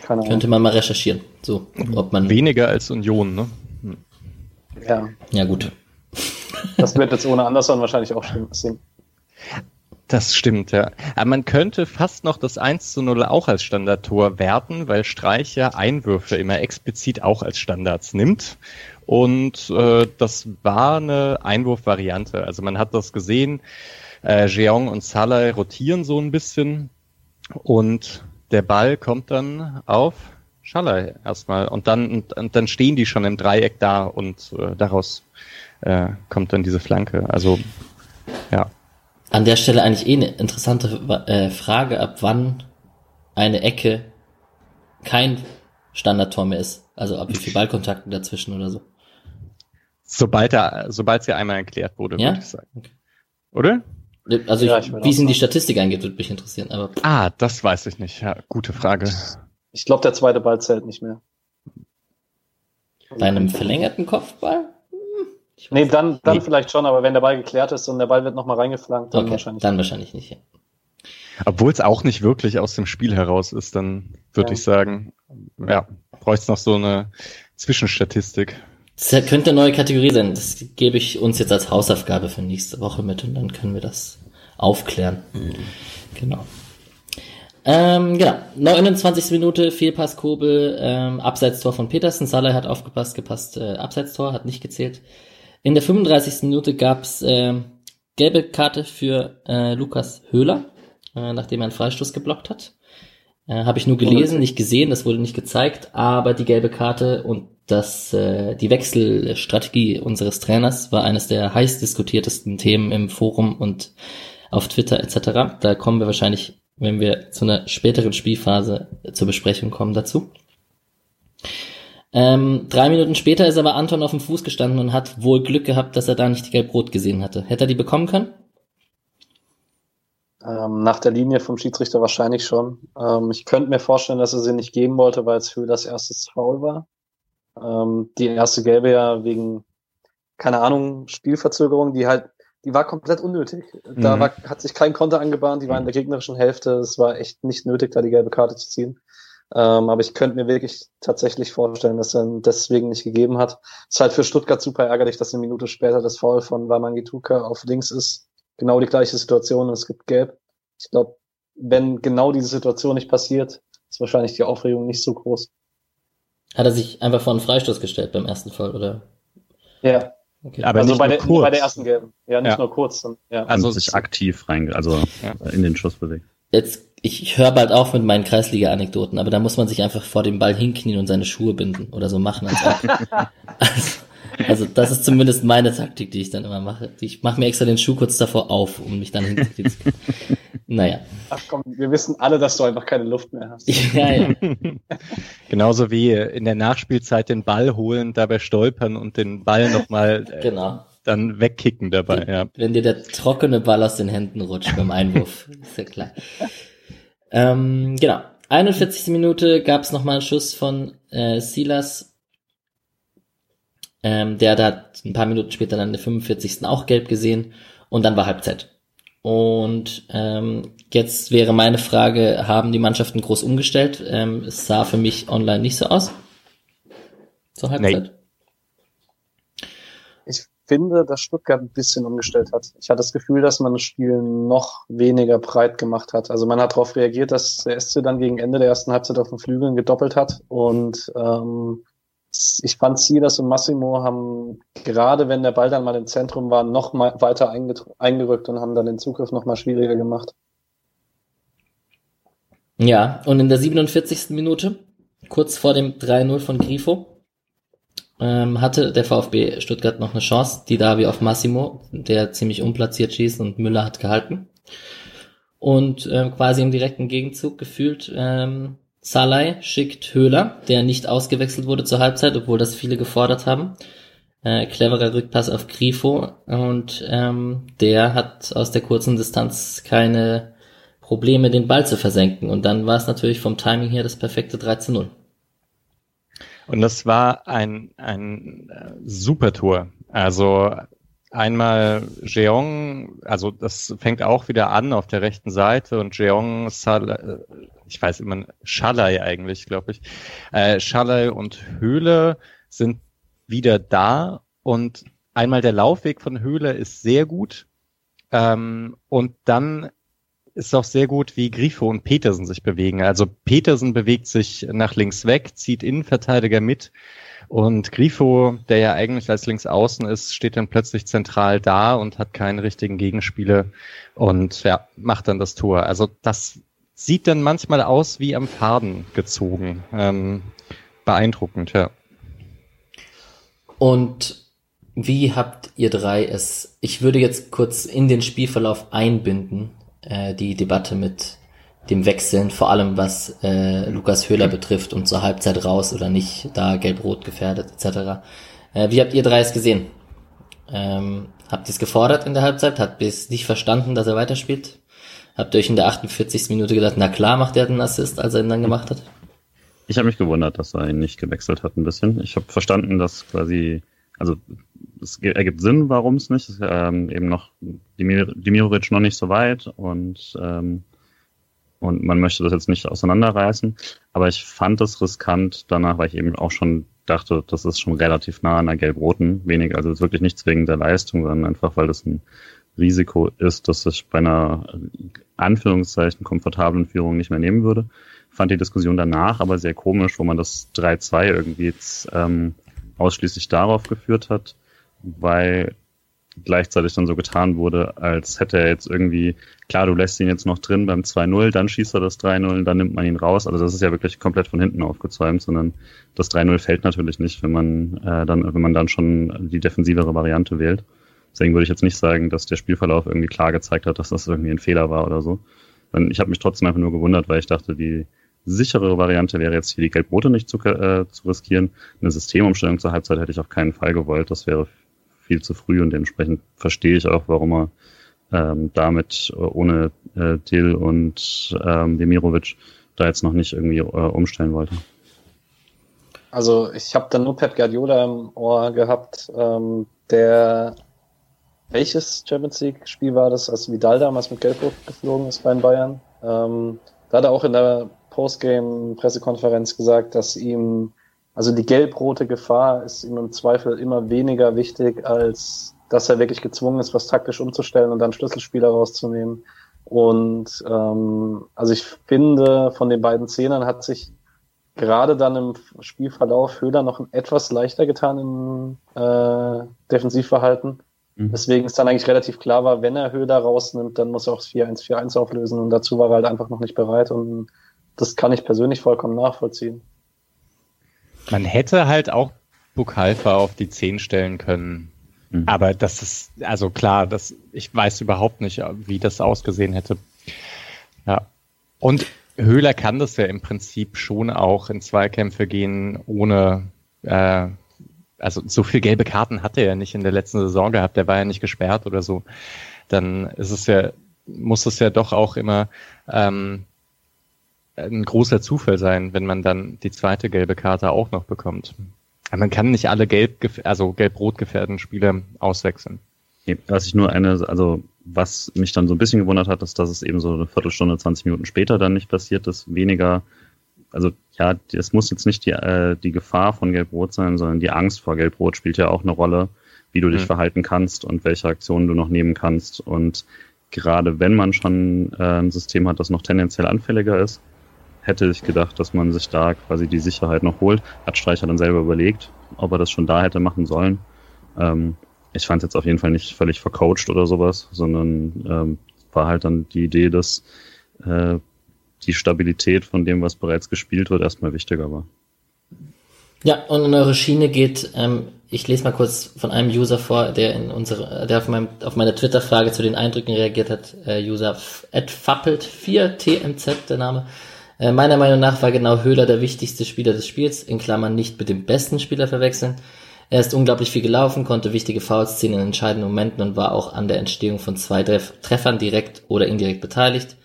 Keine Ahnung. Könnte man mal recherchieren. So, ob man. Weniger als Union, ne? Ja, Ja, gut. das wird jetzt ohne Anderson wahrscheinlich auch stimmen. singen. Das stimmt, ja. Aber man könnte fast noch das 1 zu 0 auch als Standardtor werten, weil Streich ja Einwürfe immer explizit auch als Standards nimmt. Und äh, das war eine Einwurfvariante. Also man hat das gesehen, äh, Jeong und Salah rotieren so ein bisschen und der Ball kommt dann auf Schaller erstmal und dann und, und dann stehen die schon im Dreieck da und äh, daraus äh, kommt dann diese Flanke. Also ja. An der Stelle eigentlich eh eine interessante äh, Frage, ab wann eine Ecke kein Standardtor mehr ist. Also ab wie viel Ballkontakten dazwischen oder so. Sobald er, sobald sie einmal erklärt wurde, Ja? würde ich sagen. Okay. Oder? Also Ja, ich, wie es in die. Statistik eingeht, würde mich interessieren. Aber Ah, das weiß ich nicht. Ja, gute Frage. Ich glaube, der zweite Ball zählt nicht mehr. bei einem verlängerten Kopfball? Hm, ich Nee, dann, dann Nee. vielleicht schon, aber wenn der Ball geklärt ist und der Ball wird nochmal reingeflankt, dann okay, wahrscheinlich. dann wahrscheinlich nicht. Ja. Obwohl es auch nicht wirklich aus dem Spiel heraus ist, dann würde Ja. ich sagen, ja, bräuchte noch so eine Zwischenstatistik. Das könnte eine neue Kategorie sein. Das gebe ich uns jetzt als Hausaufgabe für nächste Woche mit und dann können wir das aufklären. Genau. Ähm, genau, 29. Minute, Fehlpass Kobel, ähm, Abseitstor von Petersen. Salah hat aufgepasst, gepasst, äh, Abseitstor, hat nicht gezählt. In der 35. Minute gab's äh, gelbe Karte für äh, Lukas Höhler, äh, nachdem er einen Freistoß geblockt hat. Äh, Habe ich nur gelesen, nicht gesehen, das wurde nicht gezeigt, aber die gelbe Karte und das, äh, die Wechselstrategie unseres Trainers war eines der heiß diskutiertesten Themen im Forum und auf Twitter etc. Da kommen wir wahrscheinlich wenn wir zu einer späteren Spielphase zur Besprechung kommen dazu. Ähm, drei Minuten später ist aber Anton auf dem Fuß gestanden und hat wohl Glück gehabt, dass er da nicht die Gelb-Rot gesehen hatte. Hätte er die bekommen können? Ähm, nach der Linie vom Schiedsrichter wahrscheinlich schon. Ähm, ich könnte mir vorstellen, dass er sie nicht geben wollte, weil es für das erste Foul war. Ähm, die erste Gelbe ja wegen, keine Ahnung, Spielverzögerung, die halt die war komplett unnötig. Da mhm. war, hat sich kein Konter angebahnt, die war in der gegnerischen Hälfte. Es war echt nicht nötig, da die gelbe Karte zu ziehen. Ähm, aber ich könnte mir wirklich tatsächlich vorstellen, dass er deswegen nicht gegeben hat. Ist halt für Stuttgart super ärgerlich, dass eine Minute später das Foul von Wamangituka auf links ist. Genau die gleiche Situation und es gibt Gelb. Ich glaube, wenn genau diese Situation nicht passiert, ist wahrscheinlich die Aufregung nicht so groß. Hat er sich einfach vor einen Freistoß gestellt beim ersten Fall, oder? Ja, Okay. Aber also bei der, bei der, ersten gelben. Ja, nicht ja. nur kurz. Dann, ja. Also sich aktiv rein, also ja. in den Schuss bewegt. Jetzt, ich, ich höre bald auf mit meinen Kreisliga-Anekdoten, aber da muss man sich einfach vor dem Ball hinknien und seine Schuhe binden oder so machen. Als also, also das ist zumindest meine Taktik, die ich dann immer mache. Ich mache mir extra den Schuh kurz davor auf, um mich dann hinzuknien zu können. Naja. Ach komm, wir wissen alle, dass du einfach keine Luft mehr hast. ja, ja. Genauso wie in der Nachspielzeit den Ball holen, dabei stolpern und den Ball nochmal äh, genau. dann wegkicken dabei. Wenn, ja. wenn dir der trockene Ball aus den Händen rutscht beim Einwurf. ist ja klar. Ähm, genau. 41. Minute gab es nochmal einen Schuss von äh, Silas. Ähm, der hat ein paar Minuten später dann in der 45. auch gelb gesehen. Und dann war Halbzeit. Und ähm, jetzt wäre meine Frage, haben die Mannschaften groß umgestellt? Ähm, es sah für mich online nicht so aus. Zur Halbzeit. Nee. Ich finde, dass Stuttgart ein bisschen umgestellt hat. Ich hatte das Gefühl, dass man das Spiel noch weniger breit gemacht hat. Also man hat darauf reagiert, dass der SC dann gegen Ende der ersten Halbzeit auf den Flügeln gedoppelt hat und ähm, ich fand Silas und Massimo haben gerade wenn der Ball dann mal im Zentrum war, noch mal weiter eingerückt und haben dann den Zugriff noch mal schwieriger gemacht. Ja, und in der 47. Minute, kurz vor dem 3-0 von Grifo, ähm, hatte der VfB Stuttgart noch eine Chance, die da wie auf Massimo, der ziemlich unplatziert schießt und Müller hat gehalten. Und ähm, quasi im direkten Gegenzug gefühlt ähm, Salai schickt Höhler, der nicht ausgewechselt wurde zur Halbzeit, obwohl das viele gefordert haben. Äh, cleverer Rückpass auf Grifo und ähm, der hat aus der kurzen Distanz keine Probleme, den Ball zu versenken. Und dann war es natürlich vom Timing her das perfekte 3 zu 0. Und das war ein, ein äh, super Tor. Also einmal Jeong, also das fängt auch wieder an auf der rechten Seite und Jeong, Sal ich weiß immer, Schalay eigentlich, glaube ich. Äh, Schalay und Höhle sind wieder da und einmal der Laufweg von Höhle ist sehr gut. Ähm, und dann ist auch sehr gut, wie Grifo und Petersen sich bewegen. Also Petersen bewegt sich nach links weg, zieht Innenverteidiger mit und Grifo, der ja eigentlich als Linksaußen ist, steht dann plötzlich zentral da und hat keinen richtigen Gegenspieler und ja, macht dann das Tor. Also das sieht dann manchmal aus wie am Faden gezogen. Ähm, beeindruckend, ja. Und wie habt ihr drei es? Ich würde jetzt kurz in den Spielverlauf einbinden, äh, die Debatte mit dem Wechseln, vor allem was äh, Lukas Höhler betrifft und zur Halbzeit raus oder nicht, da gelb-rot gefährdet etc. Äh, wie habt ihr drei es gesehen? Ähm, habt ihr es gefordert in der Halbzeit? Habt ihr es nicht verstanden, dass er weiterspielt? Habt ihr euch in der 48. Minute gedacht, na klar macht er den Assist, als er ihn dann gemacht hat? Ich habe mich gewundert, dass er ihn nicht gewechselt hat ein bisschen. Ich habe verstanden, dass quasi, also es ergibt Sinn, warum es nicht. Ähm, eben noch Dimir Dimirovic noch nicht so weit und ähm, und man möchte das jetzt nicht auseinanderreißen. Aber ich fand es riskant danach, weil ich eben auch schon dachte, das ist schon relativ nah an der Gelb-Roten. Wenig, also wirklich nichts wegen der Leistung, sondern einfach, weil das ein Risiko ist, dass ich bei einer Anführungszeichen komfortablen Führung nicht mehr nehmen würde. Fand die Diskussion danach aber sehr komisch, wo man das 3-2 irgendwie jetzt, ähm, ausschließlich darauf geführt hat, weil gleichzeitig dann so getan wurde, als hätte er jetzt irgendwie, klar, du lässt ihn jetzt noch drin beim 2-0, dann schießt er das 3-0, dann nimmt man ihn raus. Also das ist ja wirklich komplett von hinten aufgezäumt, sondern das 3-0 fällt natürlich nicht, wenn man äh, dann, wenn man dann schon die defensivere Variante wählt. Deswegen würde ich jetzt nicht sagen, dass der Spielverlauf irgendwie klar gezeigt hat, dass das irgendwie ein Fehler war oder so. Ich habe mich trotzdem einfach nur gewundert, weil ich dachte, die sichere Variante wäre jetzt hier die Gelb-Rote nicht zu, äh, zu riskieren. Eine Systemumstellung zur Halbzeit hätte ich auf keinen Fall gewollt. Das wäre viel zu früh und dementsprechend verstehe ich auch, warum er ähm, damit äh, ohne äh, Till und ähm, Demirovic da jetzt noch nicht irgendwie äh, umstellen wollte. Also ich habe da nur Pep Guardiola im Ohr gehabt, ähm, der welches Champions League Spiel war das, als Vidal damals mit Gelbrot geflogen ist bei den Bayern? Ähm, da hat er auch in der Postgame Pressekonferenz gesagt, dass ihm also die gelb-rote Gefahr ist ihm im Zweifel immer weniger wichtig, als dass er wirklich gezwungen ist, was taktisch umzustellen und dann Schlüsselspieler rauszunehmen. Und ähm, also ich finde, von den beiden Zehnern hat sich gerade dann im Spielverlauf Höhler noch etwas leichter getan im äh, Defensivverhalten. Mhm. Deswegen ist dann eigentlich relativ klar war, wenn er Höhler rausnimmt, dann muss er auch das 4-1-4-1 auflösen und dazu war er halt einfach noch nicht bereit und das kann ich persönlich vollkommen nachvollziehen. Man hätte halt auch Bukalfa auf die 10 stellen können. Mhm. Aber das ist, also klar, das, ich weiß überhaupt nicht, wie das ausgesehen hätte. Ja. Und Höhler kann das ja im Prinzip schon auch in Zweikämpfe gehen, ohne, äh, also so viel gelbe Karten hat er ja nicht in der letzten Saison gehabt, der war ja nicht gesperrt oder so. Dann ist es ja, muss es ja doch auch immer ähm, ein großer Zufall sein, wenn man dann die zweite gelbe Karte auch noch bekommt. Aber man kann nicht alle gelb, also gelb-rot gefährdeten Spieler auswechseln. Was ich nur eine, also was mich dann so ein bisschen gewundert hat, ist, dass es eben so eine Viertelstunde, 20 Minuten später dann nicht passiert ist. Weniger, also ja, es muss jetzt nicht die, äh, die Gefahr von Gelb-Rot sein, sondern die Angst vor Gelb-Rot spielt ja auch eine Rolle, wie du dich mhm. verhalten kannst und welche Aktionen du noch nehmen kannst. Und gerade wenn man schon äh, ein System hat, das noch tendenziell anfälliger ist, hätte ich gedacht, dass man sich da quasi die Sicherheit noch holt. Hat Streicher dann selber überlegt, ob er das schon da hätte machen sollen. Ähm, ich fand es jetzt auf jeden Fall nicht völlig vercoacht oder sowas, sondern ähm, war halt dann die Idee, dass äh, die Stabilität von dem, was bereits gespielt wird, erstmal wichtiger war. Ja, und in eure Schiene geht, ähm, ich lese mal kurz von einem User vor, der in unsere, der auf, meinem, auf meine Twitter-Frage zu den Eindrücken reagiert hat. Äh, User fappelt4tmz, der Name. Äh, meiner Meinung nach war genau Höhler der wichtigste Spieler des Spiels, in Klammern nicht mit dem besten Spieler verwechseln. Er ist unglaublich viel gelaufen, konnte wichtige Fouls ziehen in entscheidenden Momenten und war auch an der Entstehung von zwei Treffern direkt oder indirekt beteiligt.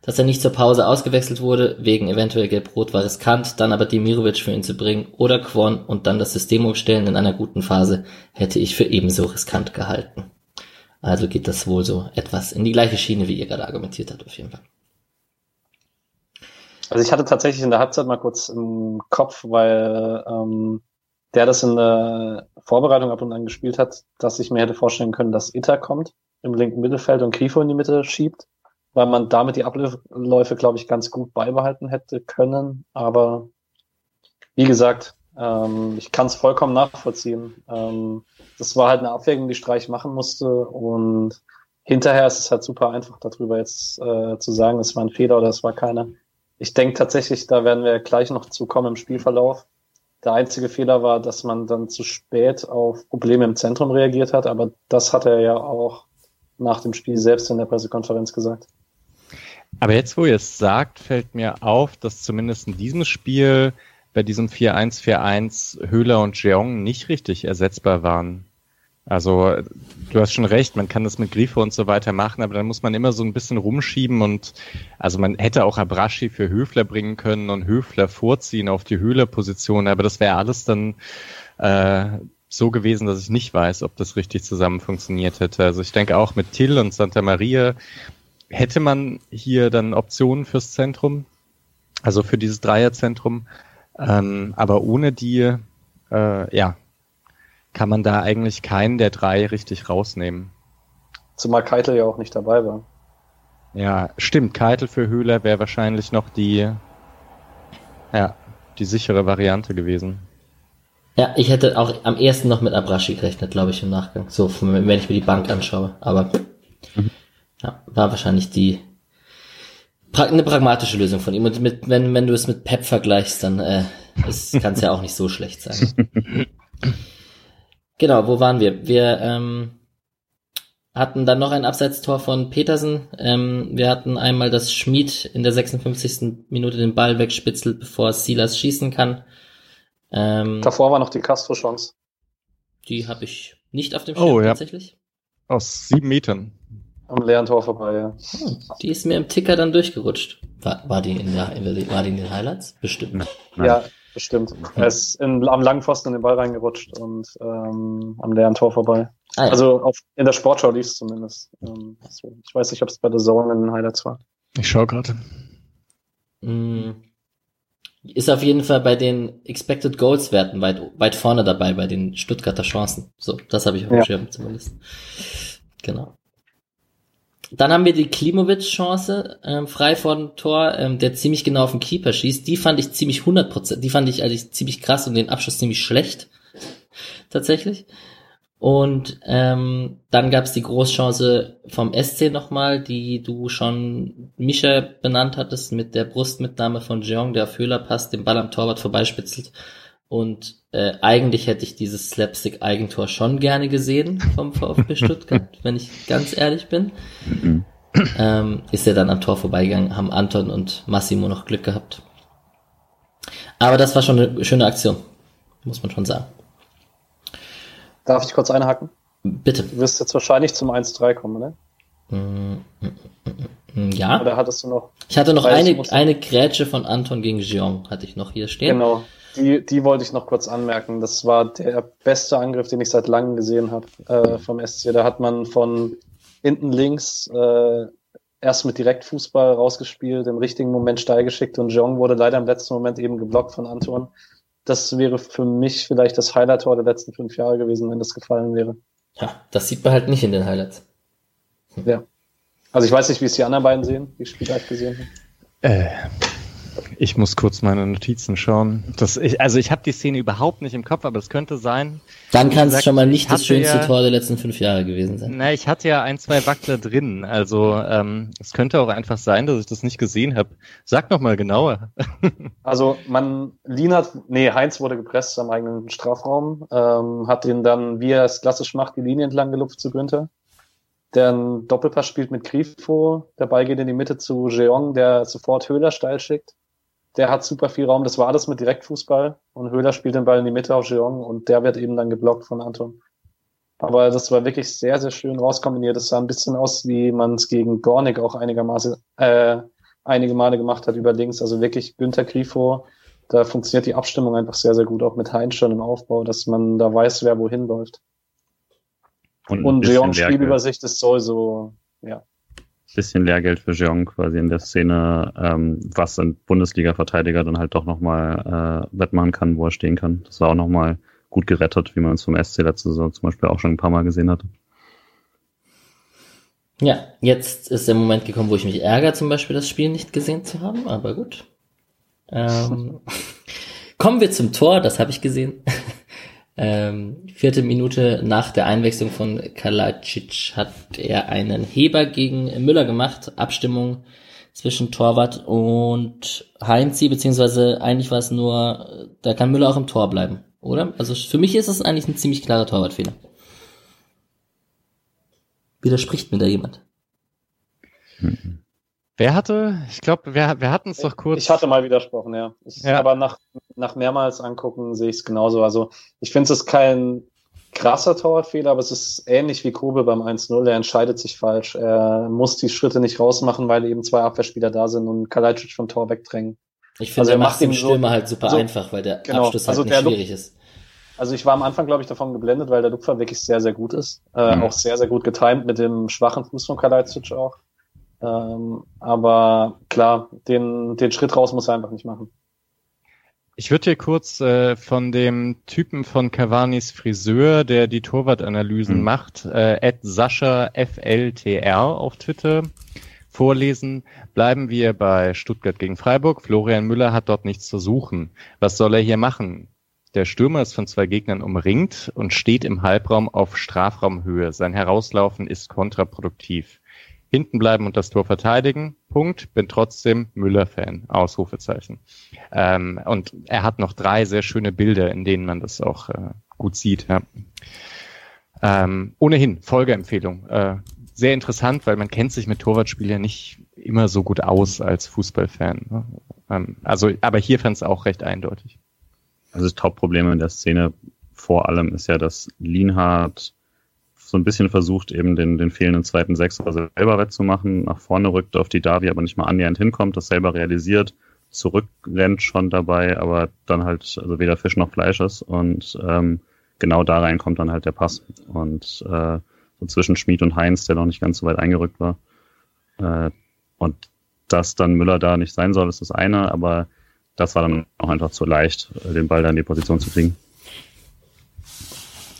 Dass er nicht zur Pause ausgewechselt wurde, wegen eventuell Gelb-Rot, war riskant, dann aber Demirovic für ihn zu bringen oder Kwon und dann das System umstellen in einer guten Phase, hätte ich für ebenso riskant gehalten. Also geht das wohl so etwas in die gleiche Schiene, wie ihr gerade argumentiert habt, auf jeden Fall. Also ich hatte tatsächlich in der Halbzeit mal kurz im Kopf, weil ähm, der das in der Vorbereitung ab und an gespielt hat, dass ich mir hätte vorstellen können, dass Ita kommt im linken Mittelfeld und Grifo in die Mitte schiebt, weil man damit die Abläufe, glaube ich, ganz gut beibehalten hätte können. Aber wie gesagt, ähm, ich kann es vollkommen nachvollziehen. Ähm, das war halt eine Abwägung, die Streich machen musste und hinterher ist es halt super einfach darüber jetzt äh, zu sagen, es war ein Fehler oder es war keiner. Ich denke tatsächlich, da werden wir gleich noch zu kommen im Spielverlauf. Der einzige Fehler war, dass man dann zu spät auf Probleme im Zentrum reagiert hat, aber das hat er ja auch nach dem Spiel selbst in der Pressekonferenz gesagt. Aber jetzt, wo ihr es sagt, fällt mir auf, dass zumindest in diesem Spiel bei diesem 4-1-4-1 Höhler und Jeong nicht richtig ersetzbar waren. Also du hast schon recht, man kann das mit Grifo und so weiter machen, aber dann muss man immer so ein bisschen rumschieben und also man hätte auch Abrashi für Höfler bringen können und Höfler vorziehen auf die Höhlerposition, aber das wäre alles dann äh, so gewesen, dass ich nicht weiß, ob das richtig zusammen funktioniert hätte. Also ich denke auch mit Till und Santa Maria hätte man hier dann Optionen fürs Zentrum, also für dieses Dreierzentrum, ähm, aber ohne die, äh, ja, kann man da eigentlich keinen der drei richtig rausnehmen. Zumal Keitel ja auch nicht dabei war. Ja, stimmt. Keitel für Höhler wäre wahrscheinlich noch die, ja, die sichere Variante gewesen. Ja, ich hätte auch am ersten noch mit Abrashi gerechnet, glaube ich, im Nachgang. So, wenn ich mir die Bank anschaue. Aber mhm. ja, war wahrscheinlich die eine pragmatische Lösung von ihm. Und mit, wenn, wenn du es mit Pep vergleichst, dann äh, kann es ja auch nicht so schlecht sein. genau, wo waren wir? Wir ähm, hatten dann noch ein Abseitstor von Petersen. Ähm, wir hatten einmal, dass Schmid in der 56. Minute den Ball wegspitzelt, bevor Silas schießen kann. Ähm, Davor war noch die Castro-Chance. Die habe ich nicht auf dem Schirm oh, ja. tatsächlich. Aus sieben Metern. Am leeren Tor vorbei, ja. Hm, die ist mir im Ticker dann durchgerutscht. War, war, die, in der, war die in den Highlights? Bestimmt. Nein. Ja, bestimmt. Er ist in, am langen Pfosten in den Ball reingerutscht und ähm, am leeren Tor vorbei. Ah, ja. Also auf, in der Sportschau lief es zumindest. Ähm, so. Ich weiß nicht, ob es bei der Zone in den Highlights war. Ich schaue gerade. Mm. Ist auf jeden Fall bei den Expected Goals Werten weit, weit vorne dabei, bei den Stuttgarter Chancen. So, das habe ich auf dem ja. Schirm zumindest. Genau. Dann haben wir die Klimovic-Chance, ähm, frei vor dem Tor, ähm, der ziemlich genau auf den Keeper schießt. Die fand ich ziemlich 100%, die fand ich eigentlich ziemlich krass und den Abschluss ziemlich schlecht. Tatsächlich. Und ähm, dann gab es die Großchance vom SC nochmal, die du schon Mischa benannt hattest, mit der Brustmitnahme von Jeong, der auf Höhler passt, den Ball am Torwart vorbeispitzelt. Und äh, eigentlich hätte ich dieses Slapstick-Eigentor schon gerne gesehen vom VfB Stuttgart, wenn ich ganz ehrlich bin. Mhm. Ähm, ist er dann am Tor vorbeigegangen, haben Anton und Massimo noch Glück gehabt. Aber das war schon eine schöne Aktion, muss man schon sagen. Darf ich kurz einhaken? Bitte. Du wirst jetzt wahrscheinlich zum 1-3 kommen, ne? Mm, mm, mm, ja. Oder hattest du noch? Ich hatte noch eine, eine Grätsche von Anton gegen Jeong, hatte ich noch hier stehen. Genau. Die, die wollte ich noch kurz anmerken. Das war der beste Angriff, den ich seit langem gesehen habe äh, vom SC. Da hat man von hinten links äh, erst mit Direktfußball rausgespielt, im richtigen Moment steil geschickt und Jeong wurde leider im letzten Moment eben geblockt von Anton. Das wäre für mich vielleicht das Highlight-Tor der letzten fünf Jahre gewesen, wenn das gefallen wäre. Ja, das sieht man halt nicht in den Highlights. Hm. Ja. Also ich weiß nicht, wie es die anderen beiden sehen, die Spieler halt gesehen haben. Äh, ich muss kurz meine Notizen schauen. Das, ich, also ich habe die Szene überhaupt nicht im Kopf, aber es könnte sein. Dann kann es schon mal nicht das schönste ja, Tor der letzten fünf Jahre gewesen sein. Na, ich hatte ja ein, zwei Wackler drin. Also ähm, es könnte auch einfach sein, dass ich das nicht gesehen habe. Sag noch mal genauer. also man, Lin hat, nee, Heinz wurde gepresst am eigenen Strafraum, ähm, hat ihn dann, wie er es klassisch macht, die Linie entlang gelupft zu Günther der einen Doppelpass spielt mit Grifo, der Ball geht in die Mitte zu Jeong, der sofort Höhler steil schickt der hat super viel Raum. Das war alles mit Direktfußball und Höhler spielt den Ball in die Mitte auf Jeong und der wird eben dann geblockt von Anton. Aber das war wirklich sehr, sehr schön rauskombiniert. Das sah ein bisschen aus, wie man es gegen Gornik auch einigermaßen äh, einige Male gemacht hat über links. Also wirklich Günther Grifo, da funktioniert die Abstimmung einfach sehr, sehr gut, auch mit Heinz schon im Aufbau, dass man da weiß, wer wohin läuft. Und, und Jeong Spielübersicht ist sowieso, ja, bisschen Lehrgeld für Jeong quasi in der Szene, ähm, was ein Bundesliga-Verteidiger dann halt doch nochmal äh, wettmachen kann, wo er stehen kann. Das war auch nochmal gut gerettet, wie man es vom SC letzte Saison zum Beispiel auch schon ein paar Mal gesehen hatte. Ja, jetzt ist der Moment gekommen, wo ich mich ärgere, zum Beispiel das Spiel nicht gesehen zu haben, aber gut. Ähm, kommen wir zum Tor, das habe ich gesehen. Ähm, vierte Minute nach der Einwechslung von Kalacic hat er einen Heber gegen Müller gemacht. Abstimmung zwischen Torwart und Heinzi, beziehungsweise eigentlich war es nur, da kann Müller auch im Tor bleiben, oder? Also für mich ist es eigentlich ein ziemlich klarer Torwartfehler. Widerspricht mir da jemand? Mhm. Wer hatte, ich glaube, wir, wir hatten es doch kurz. Ich hatte mal widersprochen, ja. Ich, ja. Aber nach, nach mehrmals angucken sehe ich es genauso. Also ich finde es ist kein krasser Torwartfehler, aber es ist ähnlich wie Kobel beim 1-0. Er entscheidet sich falsch. Er muss die Schritte nicht rausmachen, weil eben zwei Abwehrspieler da sind und Kalajdzic vom Tor wegdrängen. Ich finde, also er macht dem Stürmer so, halt super so, einfach, weil der genau, Abschluss halt also nicht schwierig ist. Also ich war am Anfang, glaube ich, davon geblendet, weil der Lupfer wirklich sehr, sehr gut ist. Äh, mhm. Auch sehr, sehr gut getimt mit dem schwachen Fuß von Kalajdzic auch. Ähm, aber klar, den, den Schritt raus muss er einfach nicht machen. Ich würde hier kurz äh, von dem Typen von Cavani's Friseur, der die Torwartanalysen Mhm. macht, äh, Sascha FLTR auf Twitter vorlesen. Bleiben wir bei Stuttgart gegen Freiburg. Florian Müller hat dort nichts zu suchen. Was soll er hier machen? Der Stürmer ist von zwei Gegnern umringt und steht im Halbraum auf Strafraumhöhe. Sein Herauslaufen ist kontraproduktiv. Hinten bleiben und das Tor verteidigen. Punkt. Bin trotzdem Müller-Fan. Ausrufezeichen. Ähm, und er hat noch drei sehr schöne Bilder, in denen man das auch äh, gut sieht. Ja. Ähm, ohnehin, Folgeempfehlung. Äh, sehr interessant, weil man kennt sich mit Torwartspielern nicht immer so gut aus als Fußballfan. Ne? Ähm, also, aber hier fand es auch recht eindeutig. Also das Hauptproblem in der Szene vor allem ist ja, dass Lienhardt so ein bisschen versucht, eben den, den fehlenden zweiten Sechser selber wettzumachen, nach vorne rückt auf die Davi, aber nicht mal annähernd hinkommt, das selber realisiert, zurückrennt schon dabei, aber dann halt also weder Fisch noch Fleisch ist und ähm, genau da rein kommt dann halt der Pass. Und äh, so zwischen Schmid und Heinz, der noch nicht ganz so weit eingerückt war. Äh, und dass dann Müller da nicht sein soll, ist das eine, aber das war dann auch einfach zu leicht, den Ball da in die Position zu kriegen.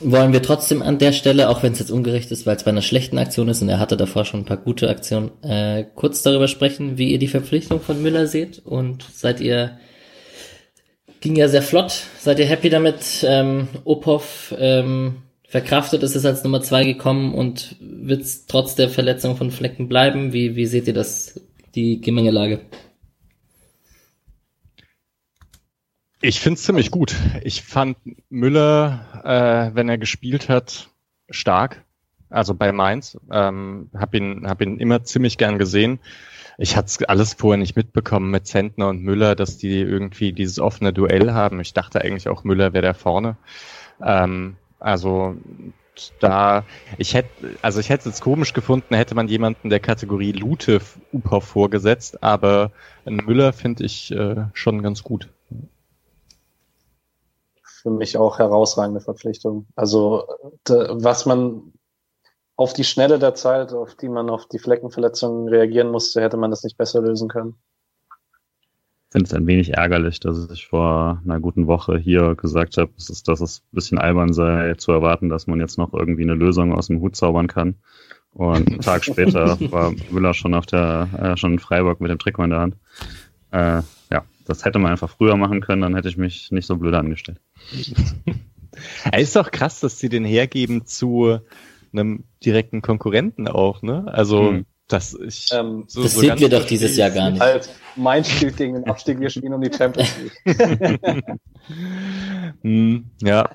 Wollen wir trotzdem an der Stelle, auch wenn es jetzt ungerecht ist, weil es bei einer schlechten Aktion ist und er hatte davor schon ein paar gute Aktionen, äh, kurz darüber sprechen, wie ihr die Verpflichtung von Müller seht und seid ihr, ging ja sehr flott, seid ihr happy damit, ähm, Opov ähm, verkraftet ist es als Nummer zwei gekommen und wird trotz der Verletzung von Flecken bleiben? Wie, wie seht ihr das, die Gemengelage? Ich finde es ziemlich gut. Ich fand Müller, äh, wenn er gespielt hat, stark. Also bei Mainz. Ähm, hab ihn, hab ihn immer ziemlich gern gesehen. Ich hatte alles vorher nicht mitbekommen mit Zentner und Müller, dass die irgendwie dieses offene Duell haben. Ich dachte eigentlich auch Müller wäre da vorne. Ähm, also da, ich hätte, also ich hätte es komisch gefunden, hätte man jemanden der Kategorie Lute Upov vorgesetzt, aber Müller finde ich äh, schon ganz gut für mich auch herausragende Verpflichtung. Also was man auf die Schnelle der Zeit, auf die man auf die Fleckenverletzungen reagieren musste, hätte man das nicht besser lösen können. Ich finde es ein wenig ärgerlich, dass ich vor einer guten Woche hier gesagt habe, dass es, dass es ein bisschen albern sei, zu erwarten, dass man jetzt noch irgendwie eine Lösung aus dem Hut zaubern kann. Und einen Tag später war Müller schon auf der, äh, schon in Freiburg mit dem Trikot in der Hand. Äh, das hätte man einfach früher machen können, dann hätte ich mich nicht so blöd angestellt. Es ist doch krass, dass sie den hergeben zu einem direkten Konkurrenten auch, ne? Also, Hm. das ich, Ähm, so, das so sind wir doch dieses Jahr gar nicht. Halt, mein Spiel gegen den Abstieg, wir spielen um die Champions League. hm, ja.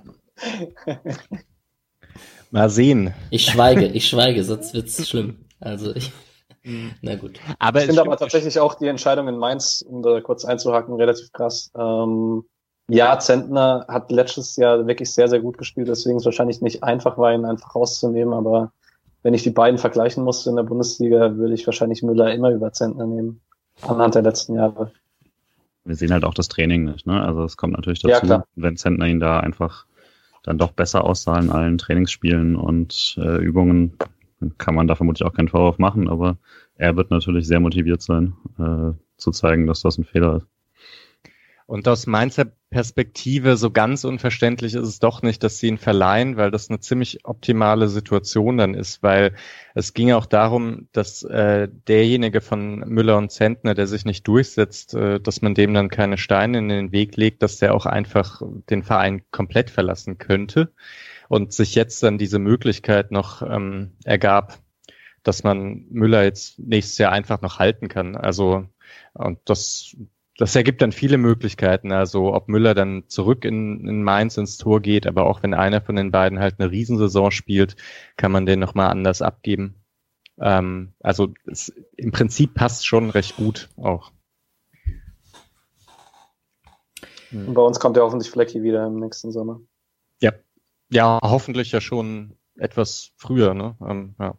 Mal sehen. Ich schweige, ich schweige, sonst wird's schlimm. Also ich. Na gut. Aber ich finde aber tatsächlich auch die Entscheidung in Mainz, um da kurz einzuhaken, relativ krass. Ähm, ja, Zentner hat letztes Jahr wirklich sehr, sehr gut gespielt, deswegen ist es wahrscheinlich nicht einfach war, ihn einfach rauszunehmen, aber wenn ich die beiden vergleichen musste in der Bundesliga, würde ich wahrscheinlich Müller immer über Zentner nehmen, anhand der letzten Jahre. Wir sehen halt auch das Training nicht, ne? Also es kommt natürlich dazu, Ja, wenn Zentner ihn da einfach dann doch besser aussah in allen Trainingsspielen und äh, Übungen, kann man da vermutlich auch keinen Vorwurf machen, aber er wird natürlich sehr motiviert sein, äh, zu zeigen, dass das ein Fehler ist. Und aus Mainzer Perspektive so ganz unverständlich ist es doch nicht, dass sie ihn verleihen, weil das eine ziemlich optimale Situation dann ist, weil es ging auch darum, dass äh, derjenige von Müller und Zentner, der sich nicht durchsetzt, äh, dass man dem dann keine Steine in den Weg legt, dass der auch einfach den Verein komplett verlassen könnte und sich jetzt dann diese Möglichkeit noch ähm, ergab, dass man Müller jetzt nächstes Jahr einfach noch halten kann. Also und das das ergibt dann viele Möglichkeiten. Also ob Müller dann zurück in, in Mainz ins Tor geht, aber auch wenn einer von den beiden halt eine Riesensaison spielt, kann man den nochmal anders abgeben. Ähm, also es, im Prinzip passt schon recht gut auch. Und bei uns kommt ja hoffentlich Flecki wieder im nächsten Sommer. Ja, ja, hoffentlich ja schon etwas früher. Ne? Ähm, ja.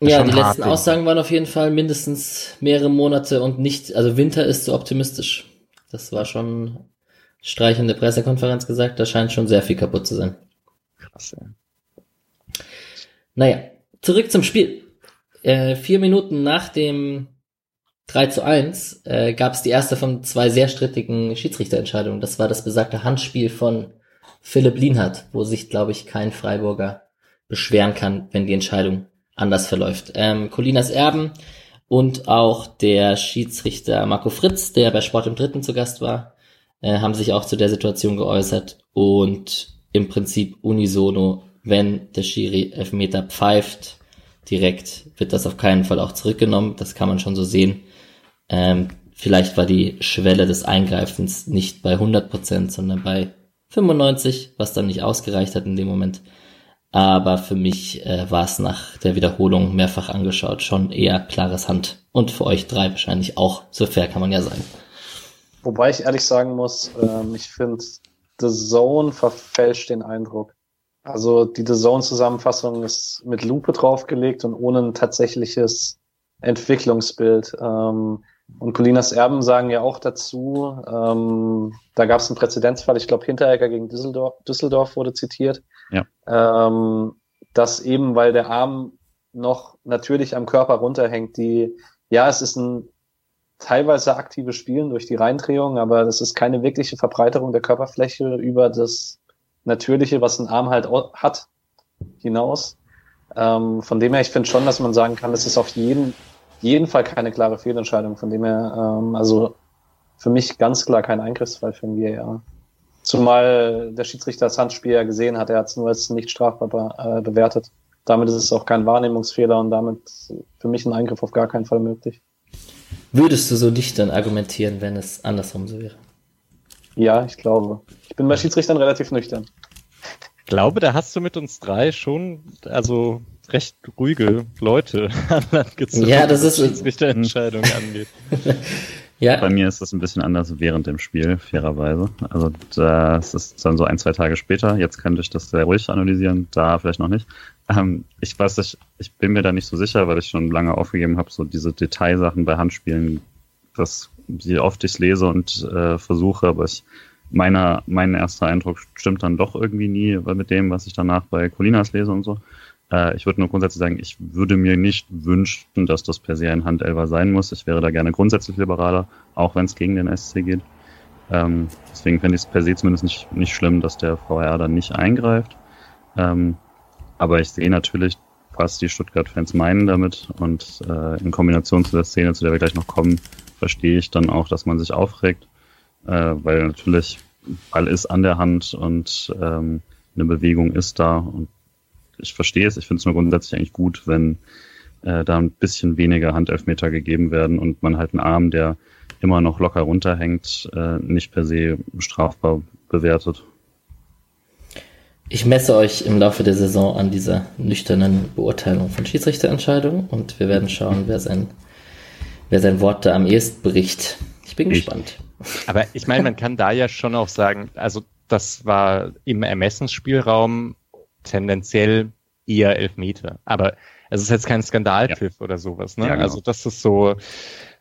Ja, die letzten Aussagen waren auf jeden Fall mindestens mehrere Monate und nicht, also Winter ist zu optimistisch. Das war schon Streich in der Pressekonferenz gesagt, da scheint schon sehr viel kaputt zu sein. Krass, ja. Naja, zurück zum Spiel. Äh, vier Minuten nach dem 3 zu 1 äh, gab es die erste von zwei sehr strittigen Schiedsrichterentscheidungen. Das war das besagte Handspiel von Philipp Lienhardt, wo sich, glaube ich, kein Freiburger beschweren kann, wenn die Entscheidung anders verläuft. Ähm, Colinas Erben und auch der Schiedsrichter Marco Fritz, der bei Sport im Dritten zu Gast war, äh, haben sich auch zu der Situation geäußert und im Prinzip unisono, wenn der Schiri Elfmeter pfeift, direkt wird das auf keinen Fall auch zurückgenommen. Das kann man schon so sehen. Ähm, vielleicht war die Schwelle des Eingreifens nicht bei 100 Prozent, sondern bei 95, was dann nicht ausgereicht hat in dem Moment. Aber für mich äh, war es nach der Wiederholung mehrfach angeschaut schon eher klares Hand. Und für euch drei wahrscheinlich auch. So fair kann man ja sein. Wobei ich ehrlich sagen muss, ähm, ich finde, The Zone verfälscht den Eindruck. Also die The Zone-Zusammenfassung ist mit Lupe draufgelegt und ohne ein tatsächliches Entwicklungsbild. Ähm, und Colinas Erben sagen ja auch dazu, ähm, da gab es einen Präzedenzfall, ich glaube Hinteregger gegen Düsseldorf, Düsseldorf wurde zitiert, ja. ähm, dass eben, weil der Arm noch natürlich am Körper runterhängt, die, ja, es ist ein teilweise aktives Spielen durch die Reindrehung, aber das ist keine wirkliche Verbreiterung der Körperfläche über das Natürliche, was ein Arm halt hat, hinaus. Ähm, von dem her, ich finde schon, dass man sagen kann, es ist auf jeden jeden Fall keine klare Fehlentscheidung, von dem her, ähm, also für mich ganz klar kein Eingriffsfall für ein VAR. Zumal der Schiedsrichter das Handspiel ja gesehen hat, er hat es nur als nicht strafbar äh, bewertet. Damit ist es auch kein Wahrnehmungsfehler und damit für mich ein Eingriff auf gar keinen Fall möglich. Würdest du so nicht dann argumentieren, wenn es andersrum so wäre? Ja, ich glaube. Ich bin bei Schiedsrichtern relativ nüchtern. Ich glaube, da hast du mit uns drei schon, also recht ruhige Leute an Land gezogen, ja, das ist was Richterentscheidung angeht. ja. Bei mir ist das ein bisschen anders während dem Spiel, fairerweise. Also das ist dann so ein, zwei Tage später. Jetzt könnte ich das sehr ruhig analysieren, da vielleicht noch nicht. Ähm, ich weiß nicht, ich bin mir da nicht so sicher, weil ich schon lange aufgegeben habe, so diese Detailsachen bei Handspielen, das wie oft ich lese und äh, versuche, aber ich meiner, mein erster Eindruck stimmt dann doch irgendwie nie mit dem, was ich danach bei Colinas lese und so. Äh, ich würde nur grundsätzlich sagen, ich würde mir nicht wünschen, dass das per se ein Handelfer sein muss. Ich wäre da gerne grundsätzlich liberaler, auch wenn es gegen den SC geht. Ähm, deswegen fände ich es per se zumindest nicht, nicht schlimm, dass der VR dann nicht eingreift. Ähm, aber ich sehe natürlich, was die Stuttgart-Fans meinen damit und äh, in Kombination zu der Szene, zu der wir gleich noch kommen, verstehe ich dann auch, dass man sich aufregt, äh, weil natürlich Ball ist an der Hand und ähm, eine Bewegung ist da und ich verstehe es, ich finde es nur grundsätzlich eigentlich gut, wenn äh, da ein bisschen weniger Handelfmeter gegeben werden und man halt einen Arm, der immer noch locker runterhängt, äh, nicht per se strafbar bewertet. Ich messe euch im Laufe der Saison an dieser nüchternen Beurteilung von Schiedsrichterentscheidungen und wir werden schauen, wer sein, wer sein Wort da am ehesten bricht. Ich bin ich. gespannt. Aber ich meine, man kann da ja schon auch sagen, also das war im Ermessensspielraum tendenziell eher Elfmeter. Aber es ist jetzt kein Skandalpfiff ja. oder sowas. Ne? Ja, genau. Also das ist so,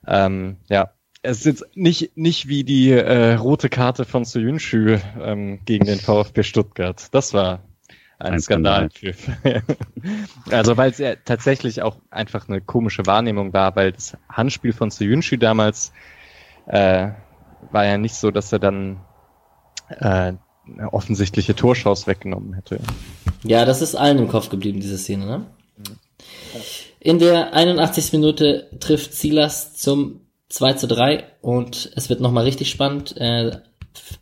ähm, ja, es ist jetzt nicht, nicht wie die äh, rote Karte von Soyuncu ähm, gegen den VfB Stuttgart. Das war ein, ein Skandalpfiff. also weil es ja tatsächlich auch einfach eine komische Wahrnehmung war, weil das Handspiel von Soyuncu damals äh, war ja nicht so, dass er dann äh, eine offensichtliche Torschance weggenommen hätte. Ja, das ist allen im Kopf geblieben, diese Szene, ne? In der 81. Minute trifft Silas zum 2 zu 3 und es wird nochmal richtig spannend. Äh,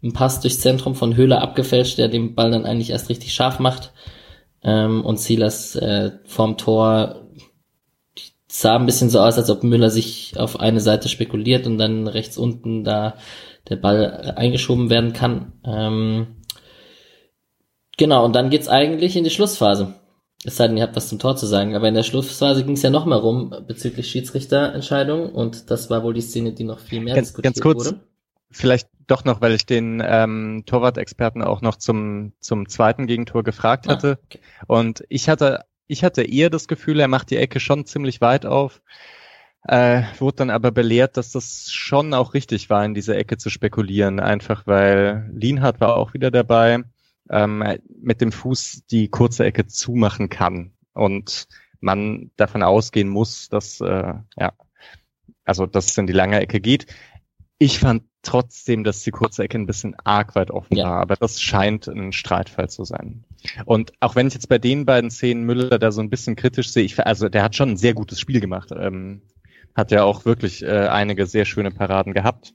ein Pass durchs Zentrum von Höhler abgefälscht, der den Ball dann eigentlich erst richtig scharf macht. Ähm, und Silas äh, vorm Tor sah ein bisschen so aus, als ob Müller sich auf eine Seite spekuliert und dann rechts unten da der Ball eingeschoben werden kann. Ähm, genau, und dann geht's eigentlich in die Schlussphase. Es sei denn, ihr habt was zum Tor zu sagen, aber in der Schlussphase ging es ja noch mal rum bezüglich Schiedsrichterentscheidungen und das war wohl die Szene, die noch viel mehr ganz, diskutiert ganz kurz, wurde. Vielleicht doch noch, weil ich den ähm, Torwart-Experten auch noch zum, zum zweiten Gegentor gefragt ah, hatte. Ah, okay. Und ich hatte, ich hatte eher das Gefühl, er macht die Ecke schon ziemlich weit auf. Äh, wurde dann aber belehrt, dass das schon auch richtig war, in diese Ecke zu spekulieren, einfach weil Lienhardt war auch wieder dabei, ähm, mit dem Fuß die kurze Ecke zumachen kann und man davon ausgehen muss, dass äh, ja, also dass es in die lange Ecke geht. Ich fand trotzdem, dass die kurze Ecke ein bisschen arg weit offen Ja. war, aber das scheint ein Streitfall zu sein. Und auch wenn ich jetzt bei den beiden Szenen Müller da so ein bisschen kritisch sehe, ich, also der hat schon ein sehr gutes Spiel gemacht. Ähm, hat ja auch wirklich äh, einige sehr schöne Paraden gehabt.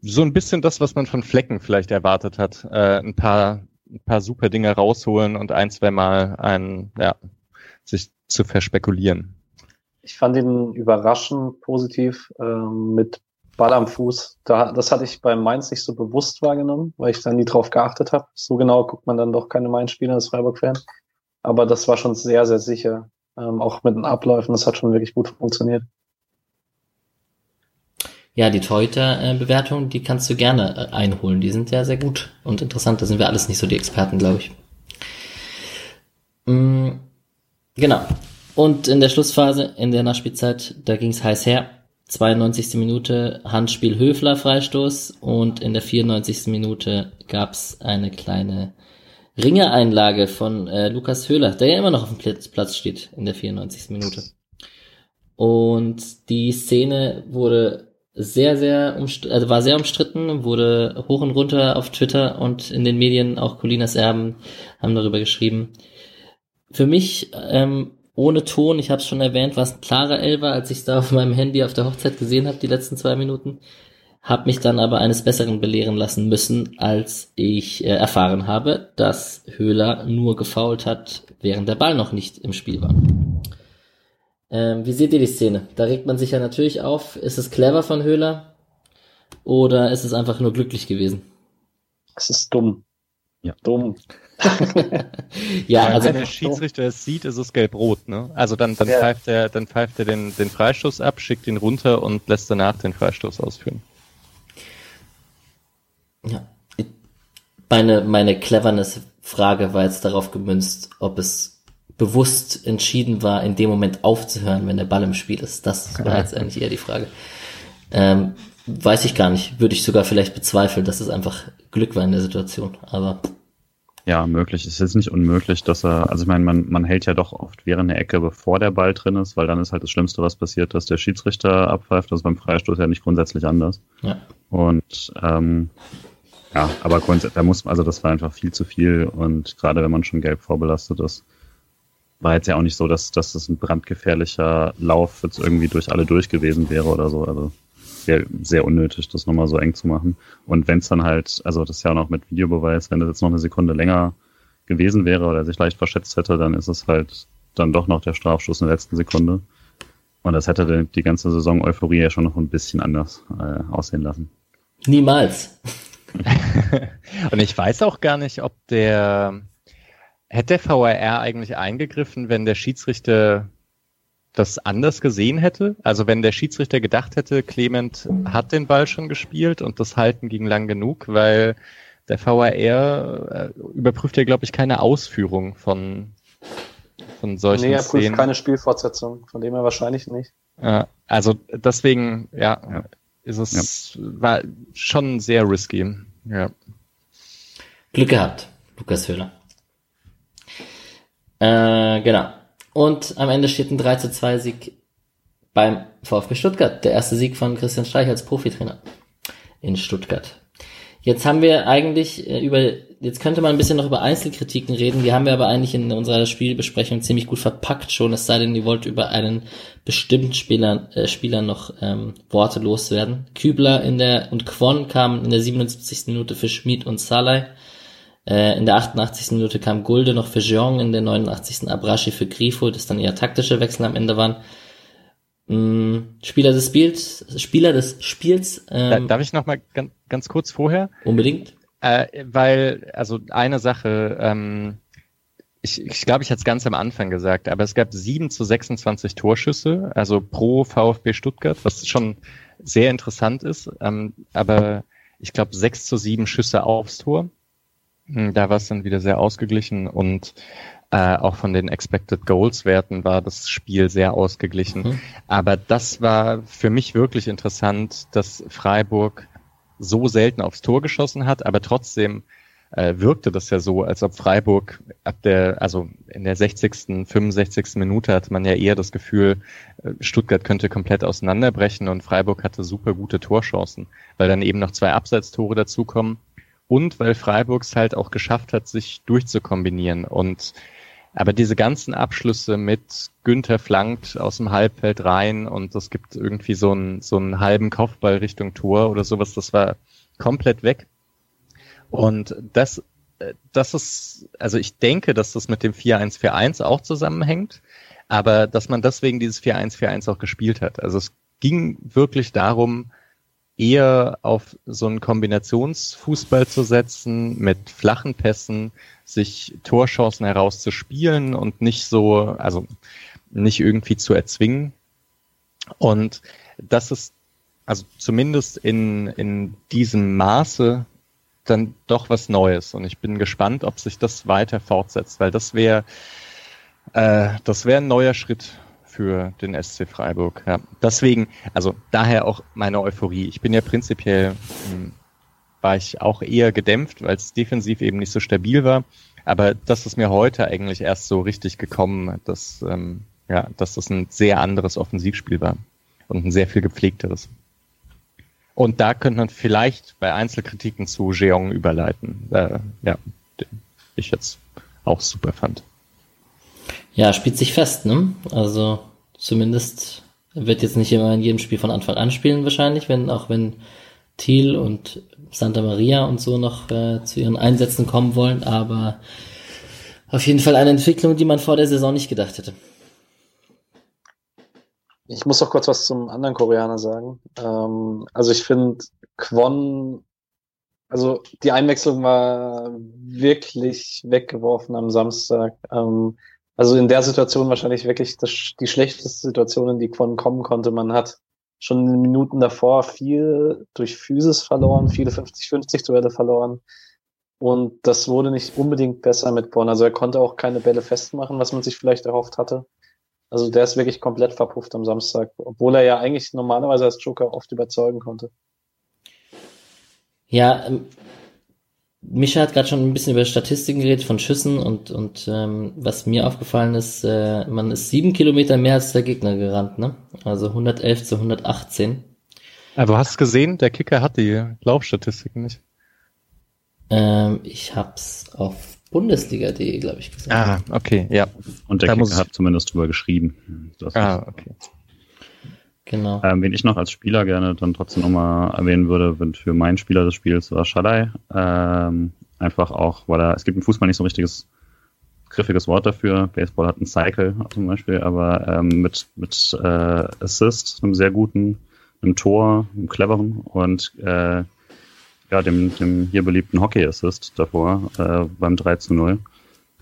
So ein bisschen das, was man von Flecken vielleicht erwartet hat. Äh, ein paar, ein paar super Dinge rausholen und ein, zwei Mal ein, ja, sich zu verspekulieren. Ich fand ihn überraschend positiv ähm, mit Ball am Fuß. Da, das hatte ich bei Mainz nicht so bewusst wahrgenommen, weil ich da nie drauf geachtet habe. So genau guckt man dann doch keine Mainz-Spieler als Freiburg-Fan. Aber das war schon sehr, sehr sicher. Ähm, auch mit den Abläufen, das hat schon wirklich gut funktioniert. Ja, die Torhüter-Bewertung, die kannst du gerne äh, einholen. Die sind ja sehr gut und interessant. Da sind wir alles nicht so die Experten, glaube ich. Mm, genau. Und in der Schlussphase, in der Nachspielzeit, da ging es heiß her. 92. Minute Handspiel Höfler Freistoß und in der 94. Minute gab's eine kleine Ringereinlage von äh, Lukas Höhler, der ja immer noch auf dem Platz steht in der 94. Minute. Und die Szene wurde sehr, sehr umstritten, also war sehr umstritten, wurde hoch und runter auf Twitter und in den Medien, auch Colinas Erben haben darüber geschrieben. Für mich, ähm, ohne Ton, ich habe es schon erwähnt, war es ein klarer Elfer, als ich da auf meinem Handy auf der Hochzeit gesehen habe, die letzten zwei Minuten. Hab mich dann aber eines Besseren belehren lassen müssen, als ich äh, erfahren habe, dass Höhler nur gefault hat, während der Ball noch nicht im Spiel war. Ähm, wie seht ihr die Szene? Da regt man sich ja natürlich auf. Ist es clever von Höhler? Oder ist es einfach nur glücklich gewesen? Es ist dumm. Ja. Dumm. Ja, Wenn also der Schiedsrichter es sieht, ist es gelb-rot, ne? Also dann, dann Ja. pfeift er, dann pfeift er den, den Freistoß ab, schickt ihn runter und lässt danach den Freistoß ausführen. Ja. Meine, meine Cleverness-Frage war jetzt darauf gemünzt, ob es bewusst entschieden war, in dem Moment aufzuhören, wenn der Ball im Spiel ist. Das war jetzt eigentlich eher die Frage. Ähm, weiß ich gar nicht. Würde ich sogar vielleicht bezweifeln, dass es einfach Glück war in der Situation. Aber Ja, möglich. Es ist jetzt nicht unmöglich, dass er, also ich meine, man, man hält ja doch oft während der Ecke, bevor der Ball drin ist, weil dann ist halt das Schlimmste, was passiert, dass der Schiedsrichter abpfeift. Das ist beim Freistoß ja nicht grundsätzlich anders. ja. Und ähm, ja, aber da muss also das war einfach viel zu viel und gerade wenn man schon gelb vorbelastet ist, war jetzt ja auch nicht so, dass, dass das ein brandgefährlicher Lauf jetzt irgendwie durch alle durch gewesen wäre oder so. Also sehr, sehr unnötig, das nochmal so eng zu machen. Und wenn es dann halt, also das ist ja auch noch mit Videobeweis, wenn das jetzt noch eine Sekunde länger gewesen wäre oder sich leicht verschätzt hätte, dann ist es halt dann doch noch der Strafschuss in der letzten Sekunde. Und das hätte die- die ganze Saison Euphorie ja schon noch ein bisschen anders äh, aussehen lassen. Niemals. Und ich weiß auch gar nicht, ob der, hätte der VAR eigentlich eingegriffen, wenn der Schiedsrichter das anders gesehen hätte? Also wenn der Schiedsrichter gedacht hätte, Clement hat den Ball schon gespielt und das Halten ging lang genug, weil der VAR äh, überprüft ja, glaube ich, keine Ausführung von, von solchen Nee, er prüft Szenen. keine Spielfortsetzung, von dem her wahrscheinlich nicht. Ja, also deswegen, ja, Ja. ist es war schon sehr risky. Ja. Glück gehabt, Lukas Höhler. Äh, genau. Und am Ende steht ein 3 zu 2 Sieg beim VfB Stuttgart. Der erste Sieg von Christian Streich als Profitrainer in Stuttgart. Jetzt haben wir eigentlich äh, über, jetzt könnte man ein bisschen noch über Einzelkritiken reden, die haben wir aber eigentlich in unserer Spielbesprechung ziemlich gut verpackt schon, es sei denn, ihr wollt über einen bestimmten Spieler, äh, Spieler noch ähm, Worte loswerden. Kübler in der und Kwon kamen in der 77. Minute für Schmid und Salai. Äh, in der 88. Minute kam Gulde noch für Jeong, in der 89. Abrashi für Grifo, das dann eher taktische Wechsel am Ende waren. Mm, Spieler des Spiels, Spieler des Spiels, ähm, darf ich noch mal ganz, ganz kurz vorher? unbedingt. Äh, weil, also eine Sache, ähm, ich, ich glaube, ich hatte es ganz am Anfang gesagt, aber es gab 7 zu 26 Torschüsse, also pro VfB Stuttgart, was schon sehr interessant ist. Ähm, aber ich glaube, 6 zu 7 Schüsse aufs Tor. Hm, Da war es dann wieder sehr ausgeglichen und äh, auch von den Expected Goals Werten war das Spiel sehr ausgeglichen. Mhm. Aber das war für mich wirklich interessant, dass Freiburg so selten aufs Tor geschossen hat, aber trotzdem äh, wirkte das ja so, als ob Freiburg ab der, also in der 60., 65. Minute hatte man ja eher das Gefühl, äh, Stuttgart könnte komplett auseinanderbrechen und Freiburg hatte super gute Torchancen, weil dann eben noch zwei Abseitstore dazukommen und weil Freiburg es halt auch geschafft hat, sich durchzukombinieren und aber diese ganzen Abschlüsse mit Günther flankt aus dem Halbfeld rein und es gibt irgendwie so einen, so einen halben Kopfball Richtung Tor oder sowas, das war komplett weg. Und das, das ist, also ich denke, dass das mit dem 4-1-4-1 auch zusammenhängt, aber dass man deswegen dieses 4-1-4-1 auch gespielt hat. Also es ging wirklich darum, eher auf so einen Kombinationsfußball zu setzen, mit flachen Pässen, sich Torchancen herauszuspielen und nicht so, also nicht irgendwie zu erzwingen. Und das ist also zumindest in, in diesem Maße dann doch was Neues. Und ich bin gespannt, ob sich das weiter fortsetzt, weil das wäre äh, das wäre ein neuer Schritt für den SC Freiburg. Ja. Deswegen, also daher auch meine Euphorie. Ich bin ja prinzipiell, hm, war ich auch eher gedämpft, weil es defensiv eben nicht so stabil war. Aber das ist mir heute eigentlich erst so richtig gekommen, dass, ähm, ja, dass das ein sehr anderes Offensivspiel war und ein sehr viel gepflegteres. Und da könnte man vielleicht bei Einzelkritiken zu Jeong überleiten, äh, ja, den ich jetzt auch super fand. Ja, spielt sich fest, ne? Also zumindest wird jetzt nicht immer in jedem Spiel von Anfang an spielen wahrscheinlich, wenn auch wenn Thiel und Santa Maria und so noch äh, zu ihren Einsätzen kommen wollen, aber auf jeden Fall eine Entwicklung, die man vor der Saison nicht gedacht hätte. Ich muss noch kurz was zum anderen Koreaner sagen. Ähm, also ich finde Kwon, also die Einwechslung war wirklich weggeworfen am Samstag. Ähm, also in der Situation wahrscheinlich wirklich das, die schlechteste Situation, in die Kwon kommen konnte. Man hat schon in den Minuten davor viel durch Physis verloren, viele 50-50 Duelle verloren. Und das wurde nicht unbedingt besser mit Kwon. Also er konnte auch keine Bälle festmachen, was man sich vielleicht erhofft hatte. Also der ist wirklich komplett verpufft am Samstag, obwohl er ja eigentlich normalerweise als Joker oft überzeugen konnte. Ja, Mischa hat gerade schon ein bisschen über Statistiken geredet von Schüssen und, und ähm, was mir aufgefallen ist, äh, man ist sieben Kilometer mehr als der Gegner gerannt, ne? Also 111 zu 118. Aber du hast gesehen, der Kicker hat die Laufstatistiken nicht. Ähm, ich hab's auf Bundesliga.de, glaube ich, gesagt. Ah, okay, ja. Und der da Kicker hat zumindest drüber geschrieben. Das ah, okay. Genau. Ähm, wen ich noch als Spieler gerne dann trotzdem nochmal erwähnen würde, wenn für meinen Spieler des Spiels war Shadai. Ähm, einfach auch, weil er, es gibt im Fußball nicht so ein richtiges griffiges Wort dafür. Baseball hat ein Cycle zum Beispiel, aber ähm, mit, mit äh, Assist, einem sehr guten, einem Tor, einem cleveren und äh, ja, dem, dem hier beliebten Hockey-Assist davor äh, beim 3 zu 0.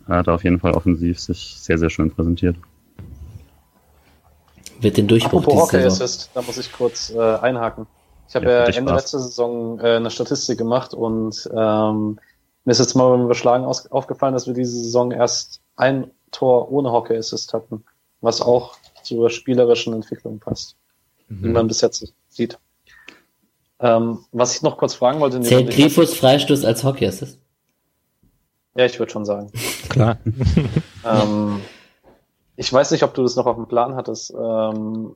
Er hat auf jeden Fall offensiv sich sehr, sehr schön präsentiert. Wird den Durchbruch Apropos Hockey-Assist, da muss ich kurz äh, einhaken. Ich habe ja, ja Ende letzter Saison äh, eine Statistik gemacht und ähm, mir ist jetzt mal beim Überschlagen aus, aufgefallen, dass wir diese Saison erst ein Tor ohne Hockey-Assist hatten, was auch zur spielerischen Entwicklung passt, mhm. wie man bis jetzt sieht. Ähm, was ich noch kurz fragen wollte. Zählt Grifus Freistoß als Hockey-Assist? Ja, ich würde schon sagen. Klar. ähm, ich weiß nicht, ob du das noch auf dem Plan hattest. Ähm,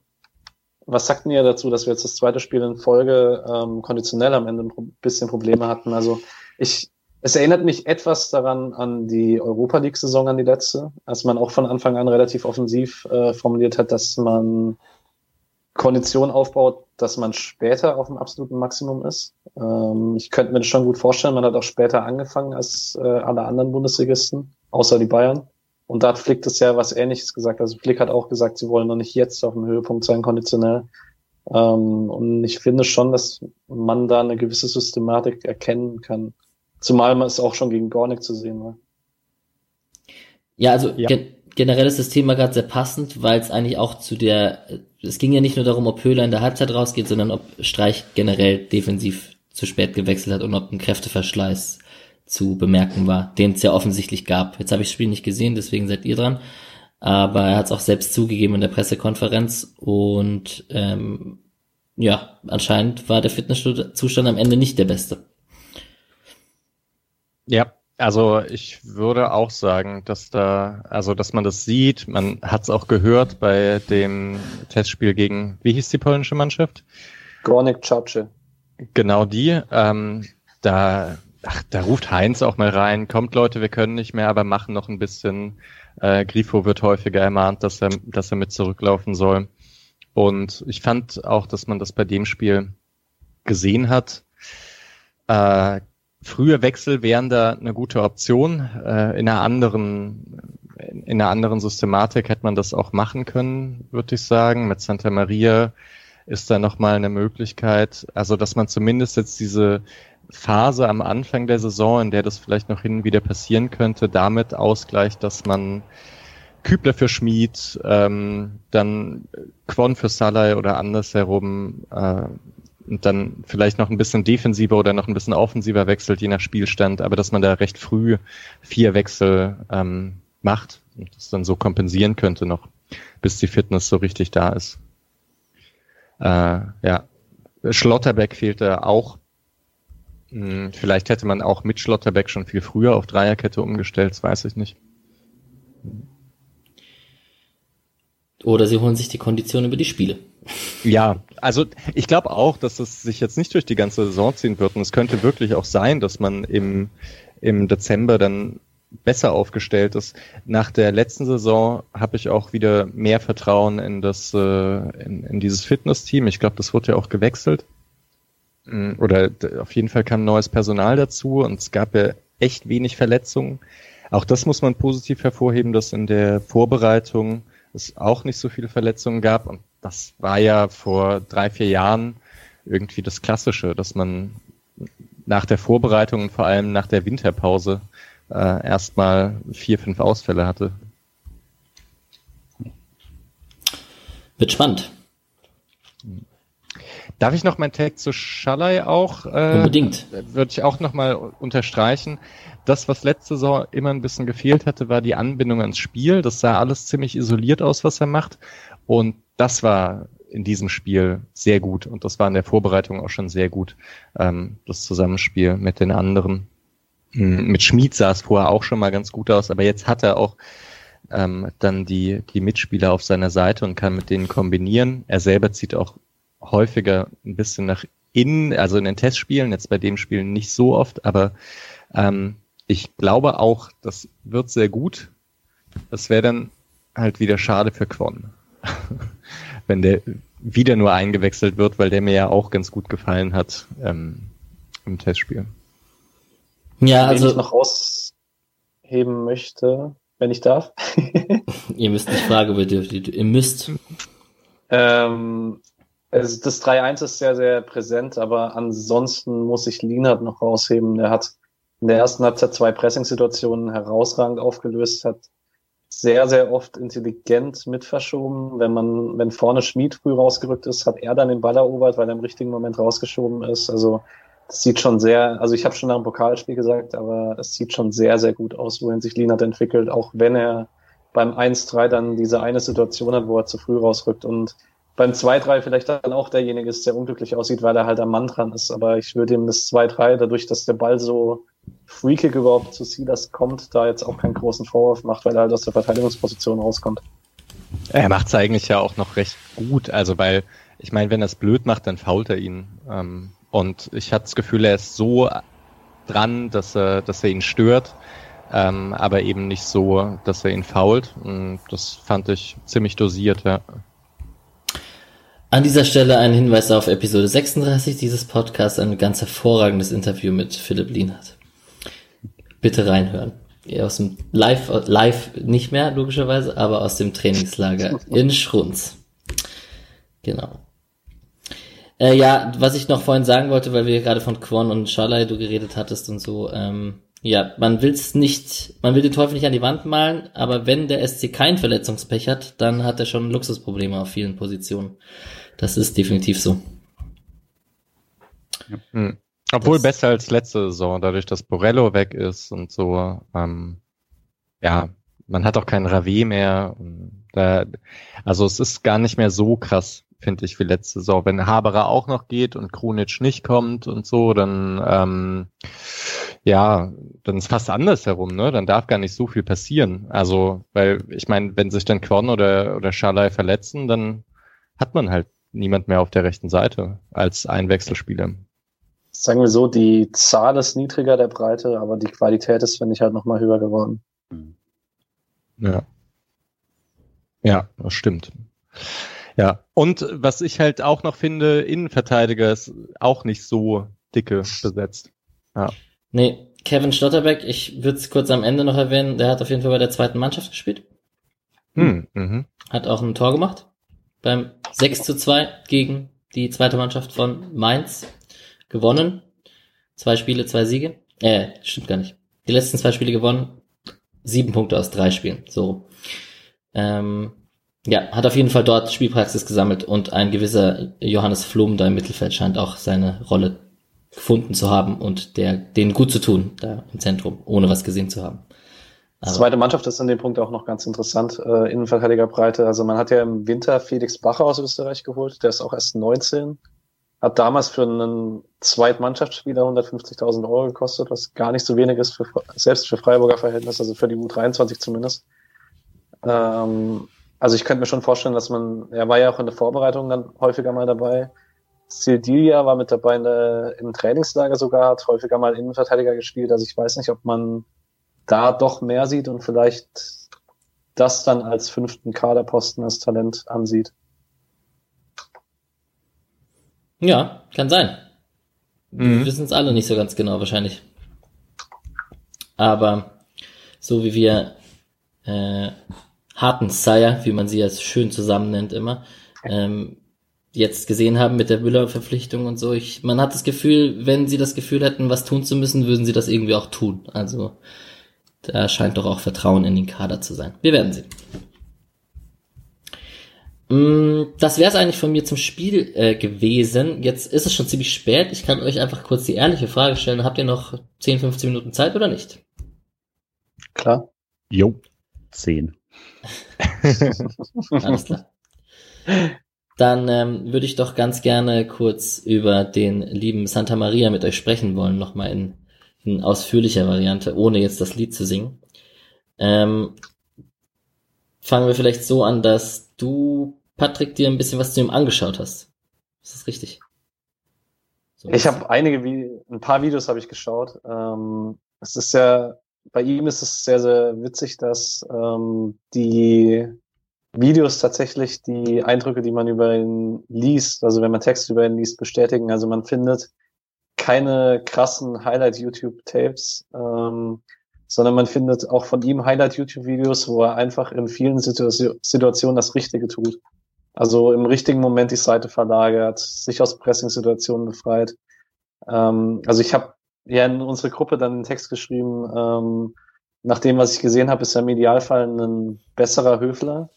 was sagt ihr dazu, dass wir jetzt das zweite Spiel in Folge ähm, konditionell am Ende ein bisschen Probleme hatten? Also ich, es erinnert mich etwas daran an die Europa League-Saison, an die letzte, als man auch von Anfang an relativ offensiv äh, formuliert hat, dass man Kondition aufbaut, dass man später auf dem absoluten Maximum ist. Ähm, ich könnte mir das schon gut vorstellen. Man hat auch später angefangen als äh, alle anderen Bundesligisten, außer die Bayern. Und da hat Flick das ja was Ähnliches gesagt. Also Flick hat auch gesagt, sie wollen noch nicht jetzt auf dem Höhepunkt sein, konditionell. Ähm, und ich finde schon, dass man da eine gewisse Systematik erkennen kann. Zumal man es auch schon gegen Gornik zu sehen war. Ja, also ja. Ge generell ist das Thema gerade sehr passend, weil es eigentlich auch zu der es ging ja nicht nur darum, ob Höhler in der Halbzeit rausgeht, sondern ob Streich generell defensiv zu spät gewechselt hat und ob ein Kräfteverschleiß zu bemerken war, den es ja offensichtlich gab. Jetzt habe ich das Spiel nicht gesehen, deswegen seid ihr dran. Aber er hat es auch selbst zugegeben in der Pressekonferenz und ähm, ja, anscheinend war der Fitnesszustand am Ende nicht der beste. Ja, also ich würde auch sagen, dass da, also dass man das sieht, man hat es auch gehört bei dem Testspiel gegen, wie hieß die polnische Mannschaft? Gornik Czace. Genau die. Ähm, da, ach, da ruft Heinz auch mal rein, kommt Leute, wir können nicht mehr, aber machen noch ein bisschen. Äh, Grifo wird häufiger ermahnt, dass er, dass er mit zurücklaufen soll. Und ich fand auch, dass man das bei dem Spiel gesehen hat. Äh, frühe Wechsel wären da eine gute Option. Äh, in einer anderen in einer anderen Systematik hätte man das auch machen können, würde ich sagen. Mit Santa Maria ist da nochmal eine Möglichkeit, also dass man zumindest jetzt diese Phase am Anfang der Saison, in der das vielleicht noch hin und wieder passieren könnte, damit ausgleicht, dass man Kübler für Schmied, ähm, dann Quon für Salai oder andersherum äh, und dann vielleicht noch ein bisschen defensiver oder noch ein bisschen offensiver wechselt, je nach Spielstand, aber dass man da recht früh vier Wechsel ähm, macht und das dann so kompensieren könnte noch, bis die Fitness so richtig da ist. Äh, ja, Schlotterbeck fehlte auch. Hm, vielleicht hätte man auch mit Schlotterbeck schon viel früher auf Dreierkette umgestellt, das weiß ich nicht. Oder sie holen sich die Kondition über die Spiele. Ja, also ich glaube auch, dass es sich jetzt nicht durch die ganze Saison ziehen wird. Und es könnte wirklich auch sein, dass man im, im Dezember dann besser aufgestellt ist. Nach der letzten Saison habe ich auch wieder mehr Vertrauen in das, äh, in, in dieses Fitnessteam. Ich glaube, das wurde ja auch gewechselt. Mm, oder auf jeden Fall kam neues Personal dazu und es gab ja echt wenig Verletzungen. Auch das muss man positiv hervorheben, dass in der Vorbereitung es auch nicht so viele Verletzungen gab. Und das war ja vor drei, vier Jahren irgendwie das Klassische, dass man nach der Vorbereitung und vor allem nach der Winterpause äh, erstmal vier, fünf Ausfälle hatte. Wird spannend. Darf ich noch mein Tag zu Schalay auch? Äh, Unbedingt. Würde ich auch nochmal unterstreichen. Das, was letzte Saison immer ein bisschen gefehlt hatte, war die Anbindung ans Spiel. Das sah alles ziemlich isoliert aus, was er macht. Und das war in diesem Spiel sehr gut. Und das war in der Vorbereitung auch schon sehr gut. Ähm, das Zusammenspiel mit den anderen. Hm, mit Schmid sah es vorher auch schon mal ganz gut aus, aber jetzt hat er auch ähm, dann die, die Mitspieler auf seiner Seite und kann mit denen kombinieren. Er selber zieht auch häufiger ein bisschen nach innen, also in den Testspielen, jetzt bei dem Spielen nicht so oft, aber ähm, ich glaube auch, das wird sehr gut. Das wäre dann halt wieder schade für Quon. Wenn der wieder nur eingewechselt wird, weil der mir ja auch ganz gut gefallen hat ähm, im Testspiel. Ja, also. Wenn ich noch rausheben möchte, wenn ich darf. ihr müsst nicht fragebedürftig, ihr müsst. Ähm, also das 3-1 ist sehr, sehr präsent, aber ansonsten muss ich Lienert noch rausheben. Der hat in der ersten Halbzeit zwei Pressing-Situationen herausragend aufgelöst, hat sehr, sehr oft intelligent mit verschoben. Wenn man, wenn vorne Schmied früh rausgerückt ist, hat er dann den Ball erobert, weil er im richtigen Moment rausgeschoben ist. Also das sieht schon sehr, also ich habe schon nach dem Pokalspiel gesagt, aber es sieht schon sehr, sehr gut aus, wohin sich Lienert entwickelt, auch wenn er beim 1-3 dann diese eine Situation hat, wo er zu früh rausrückt und beim 2-3 vielleicht dann auch derjenige ist, der unglücklich aussieht, weil er halt am Mann dran ist. Aber ich würde ihm das 2-3, dadurch, dass der Ball so freakig überhaupt zu Silas kommt, da jetzt auch keinen großen Vorwurf macht, weil er halt aus der Verteidigungsposition rauskommt. Er macht es eigentlich ja auch noch recht gut, also weil, ich meine, wenn er es blöd macht, dann fault er ihn. Ähm, und ich hatte das Gefühl, er ist so dran, dass er, dass er ihn stört, ähm, aber eben nicht so, dass er ihn fault. Das fand ich ziemlich dosiert, ja. An dieser Stelle ein Hinweis auf Episode 36 dieses Podcasts, ein ganz hervorragendes Interview mit Philipp Lienhardt. Bitte reinhören. Aus dem Live, live nicht mehr, logischerweise, aber aus dem Trainingslager in Schrunz. Genau. Äh, ja, was ich noch vorhin sagen wollte, weil wir gerade von Quan und Schalai du geredet hattest und so, ähm, ja, man will es nicht, man will den Teufel nicht an die Wand malen, aber wenn der SC kein Verletzungspech hat, dann hat er schon Luxusprobleme auf vielen Positionen. Das ist definitiv so. Mhm. Obwohl das, besser als letzte Saison, dadurch, dass Borello weg ist und so. Ähm, ja, man hat auch keinen Rave mehr. Da, also es ist gar nicht mehr so krass, finde ich, wie letzte Saison. Wenn Haberer auch noch geht und Krunic nicht kommt und so, dann ähm, ja, dann ist fast andersherum, ne? Dann darf gar nicht so viel passieren. Also, weil ich meine, wenn sich dann Quon oder oder Schalai verletzen, dann hat man halt niemand mehr auf der rechten Seite als Einwechselspieler. Sagen wir so, die Zahl ist niedriger der Breite, aber die Qualität ist, finde ich, halt nochmal höher geworden. Ja. Ja, das stimmt. Ja, und was ich halt auch noch finde, Innenverteidiger ist auch nicht so dicke besetzt. Ja. Nee, Kevin Stotterbeck, ich würde es kurz am Ende noch erwähnen, der hat auf jeden Fall bei der zweiten Mannschaft gespielt. Hm, mhm. Hat auch ein Tor gemacht. Beim 6 zu 2 gegen die zweite Mannschaft von Mainz gewonnen. Zwei Spiele, zwei Siege. Äh, stimmt gar nicht. Die letzten zwei Spiele gewonnen. Sieben Punkte aus drei Spielen. So. Ähm, ja, hat auf jeden Fall dort Spielpraxis gesammelt und ein gewisser Johannes Flum da im Mittelfeld scheint auch seine Rolle gefunden zu haben und der, den gut zu tun, da im Zentrum, ohne was gesehen zu haben. Aber Zweite Mannschaft ist in dem Punkt auch noch ganz interessant, äh, Innenverteidigerbreite. Also man hat ja im Winter Felix Bacher aus Österreich geholt, der ist auch erst 19, hat damals für einen Zweitmannschaftsspieler 150.000 Euro gekostet, was gar nicht so wenig ist, für, selbst für Freiburger Verhältnis, also für die U23 zumindest. Ähm, also ich könnte mir schon vorstellen, dass man, er war ja auch in der Vorbereitung dann häufiger mal dabei. Sildilia war mit dabei in der, im Trainingslager sogar, hat häufiger mal Innenverteidiger gespielt. Also ich weiß nicht, ob man da doch mehr sieht und vielleicht das dann als fünften Kaderposten als Talent ansieht. Ja, kann sein. Wir Mhm. wissen es alle nicht so ganz genau wahrscheinlich. Aber so wie wir äh, Hartensire, wie man sie jetzt schön zusammen nennt immer, ähm, jetzt gesehen haben mit der Müller-Verpflichtung und so, ich, man hat das Gefühl, wenn sie das Gefühl hätten, was tun zu müssen, würden sie das irgendwie auch tun. Also da scheint doch auch Vertrauen in den Kader zu sein. Wir werden sehen. Mm, Das wäre es eigentlich von mir zum Spiel äh, gewesen. Jetzt ist es schon ziemlich spät. Ich kann euch einfach kurz die ehrliche Frage stellen. Habt ihr noch 10, 15 Minuten Zeit oder nicht? Klar. Jo. Zehn. Alles klar. Dann ähm, würde ich doch ganz gerne kurz über den lieben Santa Maria mit euch sprechen wollen, nochmal in, in ausführlicher Variante, ohne jetzt das Lied zu singen. Ähm, fangen wir vielleicht so an, dass du, Patrick, dir ein bisschen was zu ihm angeschaut hast. Ist das richtig? So Ich habe einige, ein paar Videos habe ich geschaut. Ähm, es ist ja, bei ihm ist es sehr, sehr witzig, dass ähm, die Videos tatsächlich die Eindrücke, die man über ihn liest, also wenn man Texte über ihn liest, bestätigen. Also man findet keine krassen Highlight-YouTube-Tapes, ähm, sondern man findet auch von ihm Highlight-YouTube-Videos, wo er einfach in vielen Situa- Situationen das Richtige tut. Also im richtigen Moment die Seite verlagert, sich aus Pressing-Situationen befreit. Ähm, also ich habe ja in unsere Gruppe dann einen Text geschrieben, ähm, nach dem, was ich gesehen habe, ist er im Idealfall ein besserer Höfler.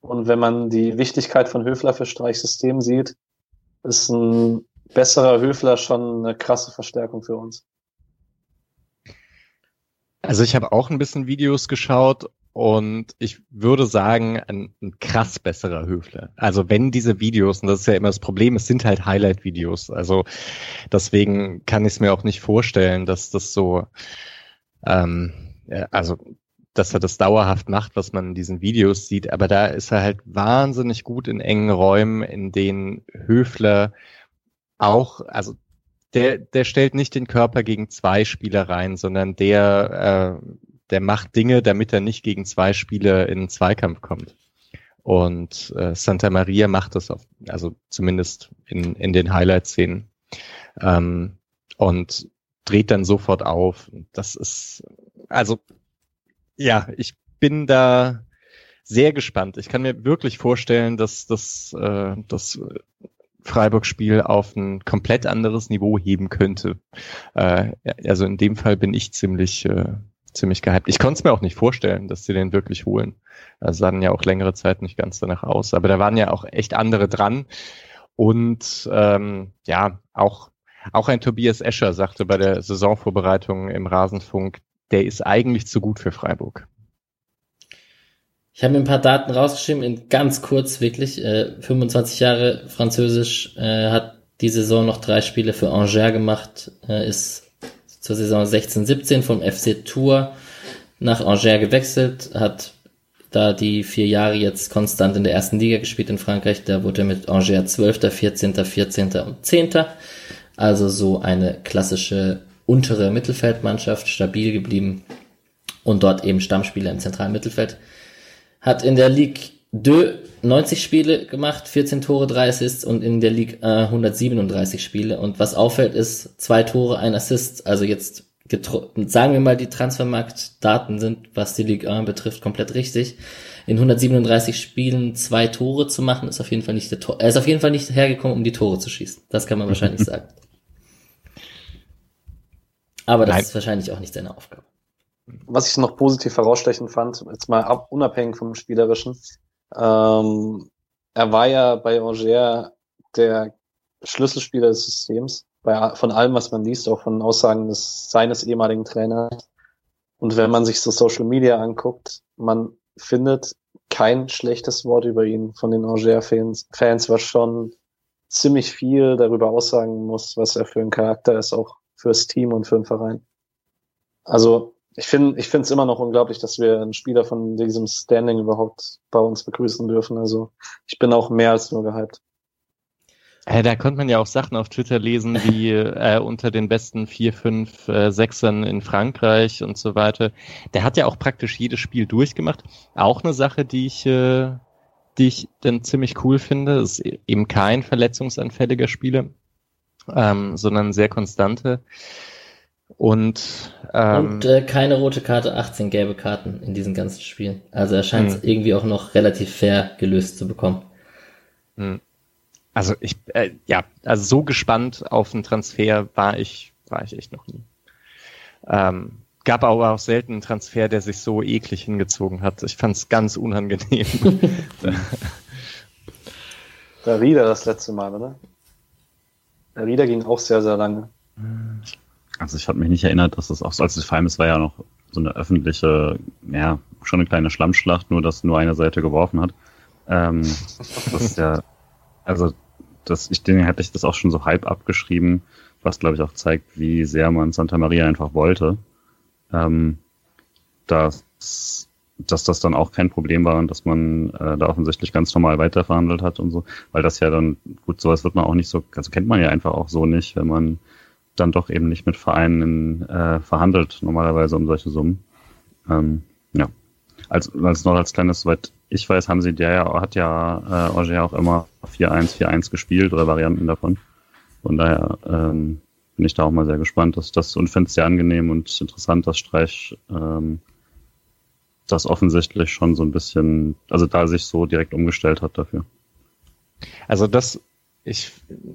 Und wenn man die Wichtigkeit von Höfler für Streichsystem sieht, ist ein besserer Höfler schon eine krasse Verstärkung für uns. Also ich habe auch ein bisschen Videos geschaut und ich würde sagen, ein, ein krass besserer Höfler. Also wenn diese Videos, und das ist ja immer das Problem, es sind halt Highlight-Videos. Also deswegen kann ich es mir auch nicht vorstellen, dass das so, ähm, also dass er das dauerhaft macht, was man in diesen Videos sieht. Aber da ist er halt wahnsinnig gut in engen Räumen, in denen Höfler auch, also der, der stellt nicht den Körper gegen zwei Spieler rein, sondern der, äh, der macht Dinge, damit er nicht gegen zwei Spieler in einen Zweikampf kommt. Und äh, Santa Maria macht das auf, also zumindest in, in den Highlight-Szenen. Ähm, und dreht dann sofort auf. Das ist, also, ja, ich bin da sehr gespannt. Ich kann mir wirklich vorstellen, dass das, äh, das Freiburg-Spiel auf ein komplett anderes Niveau heben könnte. Äh, also in dem Fall bin ich ziemlich, äh, ziemlich gehypt. Ich konnte es mir auch nicht vorstellen, dass sie den wirklich holen. Das sah dann ja auch längere Zeit nicht ganz danach aus. Aber da waren ja auch echt andere dran. Und ähm, ja, auch, auch ein Tobias Escher sagte bei der Saisonvorbereitung im Rasenfunk, der ist eigentlich zu gut für Freiburg. Ich habe mir ein paar Daten rausgeschrieben, in ganz kurz wirklich. Äh, 25 Jahre Französisch, äh, hat die Saison noch drei Spiele für Angers gemacht, äh, ist zur Saison 16-17 vom FC Tour nach Angers gewechselt, hat da die vier Jahre jetzt konstant in der ersten Liga gespielt in Frankreich. Da wurde er mit Angers 12., 14., 14. und 10. Also so eine klassische untere Mittelfeldmannschaft, stabil geblieben und dort eben Stammspieler im zentralen Mittelfeld. Hat in der Ligue 2 90 Spiele gemacht, 14 Tore, 3 Assists und in der Ligue 137 Spiele. Und was auffällt ist, zwei Tore, ein Assist. Also jetzt sagen wir mal, die Transfermarktdaten sind, was die Ligue 1 betrifft, komplett richtig. In 137 Spielen zwei Tore zu machen, ist auf jeden Fall nicht der Tor. Er ist auf jeden Fall nicht hergekommen, um die Tore zu schießen. Das kann man wahrscheinlich sagen. Aber das Nein. ist wahrscheinlich auch nicht seine Aufgabe. Was ich noch positiv herausstechend fand, jetzt mal ab, unabhängig vom Spielerischen, ähm, er war ja bei Angers der Schlüsselspieler des Systems bei, von allem, was man liest, auch von Aussagen des, seines ehemaligen Trainers. Und wenn man sich so Social Media anguckt, man findet kein schlechtes Wort über ihn von den Angers-Fans, Fans, was schon ziemlich viel darüber aussagen muss, was er für ein Charakter ist, auch fürs Team und für den Verein. Also ich finde ich finde es immer noch unglaublich, dass wir einen Spieler von diesem Standing überhaupt bei uns begrüßen dürfen. Also ich bin auch mehr als nur gehypt. Äh, da konnte man ja auch Sachen auf Twitter lesen, wie äh, unter den besten vier, fünf, äh, Sechsern in Frankreich und so weiter. Der hat ja auch praktisch jedes Spiel durchgemacht. Auch eine Sache, die ich, äh, die ich dann ziemlich cool finde, ist eben kein verletzungsanfälliger Spieler, ähm, sondern sehr konstante. Und, ähm, und äh, keine rote Karte, 18 gelbe Karten in diesen ganzen Spielen. Also er scheint es hm. irgendwie auch noch relativ fair gelöst zu bekommen. Mh. Also ich, äh, ja, also so gespannt auf einen Transfer war ich, war ich echt noch nie. Ähm, gab aber auch selten einen Transfer, der sich so eklig hingezogen hat. Ich fand es ganz unangenehm. Der Rieder das letzte Mal, oder? Der Rieder ging auch sehr, sehr lange. Also ich habe mich nicht erinnert, dass das auch so, als es vor allem, es war ja noch so eine öffentliche, ja, schon eine kleine Schlammschlacht, nur dass nur eine Seite geworfen hat. Ähm, das ist ja, also das, ich denke, hätte ich das auch schon so halb abgeschrieben, was glaube ich auch zeigt, wie sehr man Santa Maria einfach wollte. Ähm, dass, dass das dann auch kein Problem war und dass man äh, da offensichtlich ganz normal weiterverhandelt hat und so, weil das ja dann, gut, sowas wird man auch nicht so, also kennt man ja einfach auch so nicht, wenn man dann doch eben nicht mit Vereinen äh, verhandelt, normalerweise um solche Summen. Ähm, ja. Als, als noch als kleines, soweit ich weiß, haben sie der ja, hat ja äh, Auger auch immer 4-1, 4-1 gespielt oder Varianten davon. Von daher ähm, bin ich da auch mal sehr gespannt, dass das und finde es sehr angenehm und interessant, dass Streich ähm, das offensichtlich schon so ein bisschen, also da sich so direkt umgestellt hat dafür. Also das, ich,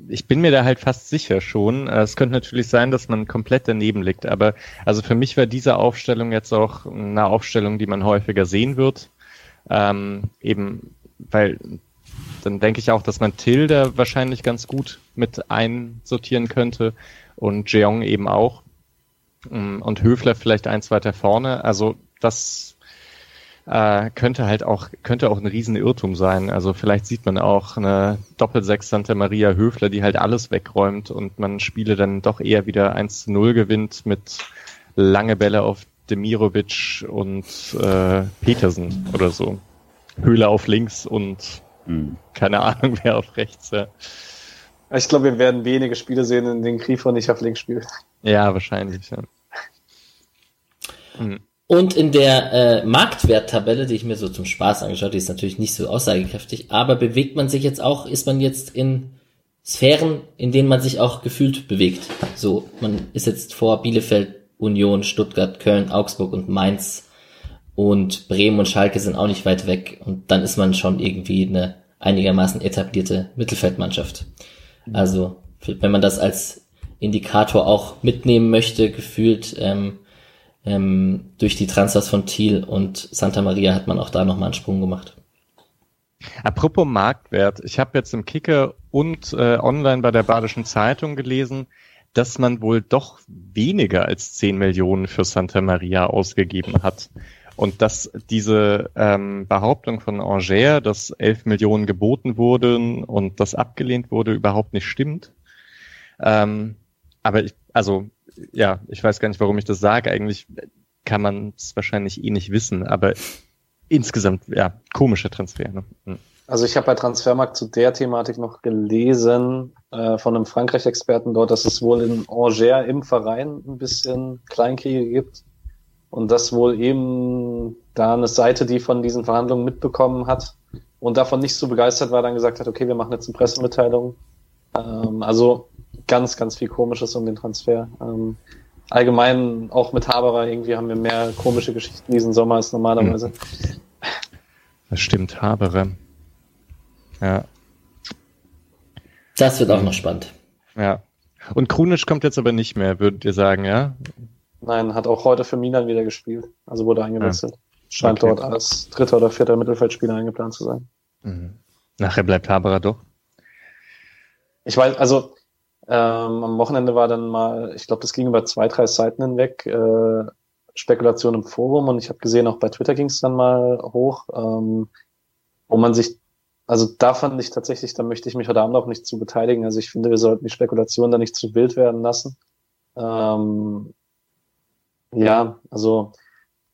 ich bin mir da halt fast sicher schon. Es könnte natürlich sein, dass man komplett daneben liegt, aber also für mich war diese Aufstellung jetzt auch eine Aufstellung, die man häufiger sehen wird. Ähm, eben, weil dann denke ich auch, dass man Tilda wahrscheinlich ganz gut mit einsortieren könnte und Jeong eben auch. Mm, und Höfler vielleicht eins weiter vorne. Also das äh, könnte halt auch, könnte auch ein Riesenirrtum sein. Also vielleicht sieht man auch eine Doppelsechs Santa Maria Höfler, die halt alles wegräumt und man Spiele dann doch eher wieder 1 zu 0 gewinnt mit lange Bälle auf Demirovic und äh, Petersen oder so. Höhle auf links und mhm. keine Ahnung, wer auf rechts. Ja. Ich glaube, wir werden wenige Spiele sehen, in denen Grifo nicht auf links spielt. Ja, wahrscheinlich. Ja. Mhm. Und in der äh, Marktwerttabelle, die ich mir so zum Spaß angeschaut, die ist natürlich nicht so aussagekräftig, aber bewegt man sich jetzt auch, ist man jetzt in Sphären, in denen man sich auch gefühlt bewegt. So, man ist jetzt vor Bielefeld, Union, Stuttgart, Köln, Augsburg und Mainz und Bremen und Schalke sind auch nicht weit weg und dann ist man schon irgendwie eine einigermaßen etablierte Mittelfeldmannschaft. Also wenn man das als Indikator auch mitnehmen möchte, gefühlt ähm, ähm, durch die Transfers von Thiel und Santa Maria hat man auch da nochmal einen Sprung gemacht. Apropos Marktwert, ich habe jetzt im Kicker und äh, online bei der Badischen Zeitung gelesen, dass man wohl doch weniger als 10 Millionen für Santa Maria ausgegeben hat. Und dass diese ähm, Behauptung von Angers, dass 11 Millionen geboten wurden und das abgelehnt wurde, überhaupt nicht stimmt. Ähm, aber ich, also ja, ich weiß gar nicht, warum ich das sage. Eigentlich kann man es wahrscheinlich eh nicht wissen, aber insgesamt, ja, komischer Transfer. Ne? Hm. Also ich habe bei Transfermarkt zu der Thematik noch gelesen äh, von einem Frankreich-Experten dort, dass es wohl in Angers im Verein ein bisschen Kleinkriege gibt und dass wohl eben da eine Seite, die von diesen Verhandlungen mitbekommen hat und davon nicht so begeistert war, dann gesagt hat, okay, wir machen jetzt eine Pressemitteilung. Ähm, also ganz, ganz viel Komisches um den Transfer. Ähm, allgemein auch mit Haberer irgendwie haben wir mehr komische Geschichten diesen Sommer als normalerweise. Das stimmt, Haberer. Ja. Das wird auch noch spannend. Ja. Und Krunic kommt jetzt aber nicht mehr, würdet ihr sagen, ja? Nein, hat auch heute für Milan wieder gespielt. Also wurde eingewechselt. Ja. Scheint okay. dort als dritter oder vierter Mittelfeldspieler eingeplant zu sein. Mhm. Nachher bleibt Haberer doch. Ich weiß, also ähm, am Wochenende war dann mal, ich glaube, das ging über zwei, drei Seiten hinweg, äh, Spekulation im Forum und ich habe gesehen, auch bei Twitter ging es dann mal hoch, ähm, wo man sich, also da fand ich tatsächlich, da möchte ich mich heute Abend auch nicht zu beteiligen. Also ich finde, wir sollten die Spekulation da nicht zu wild werden lassen. Ähm, ja, also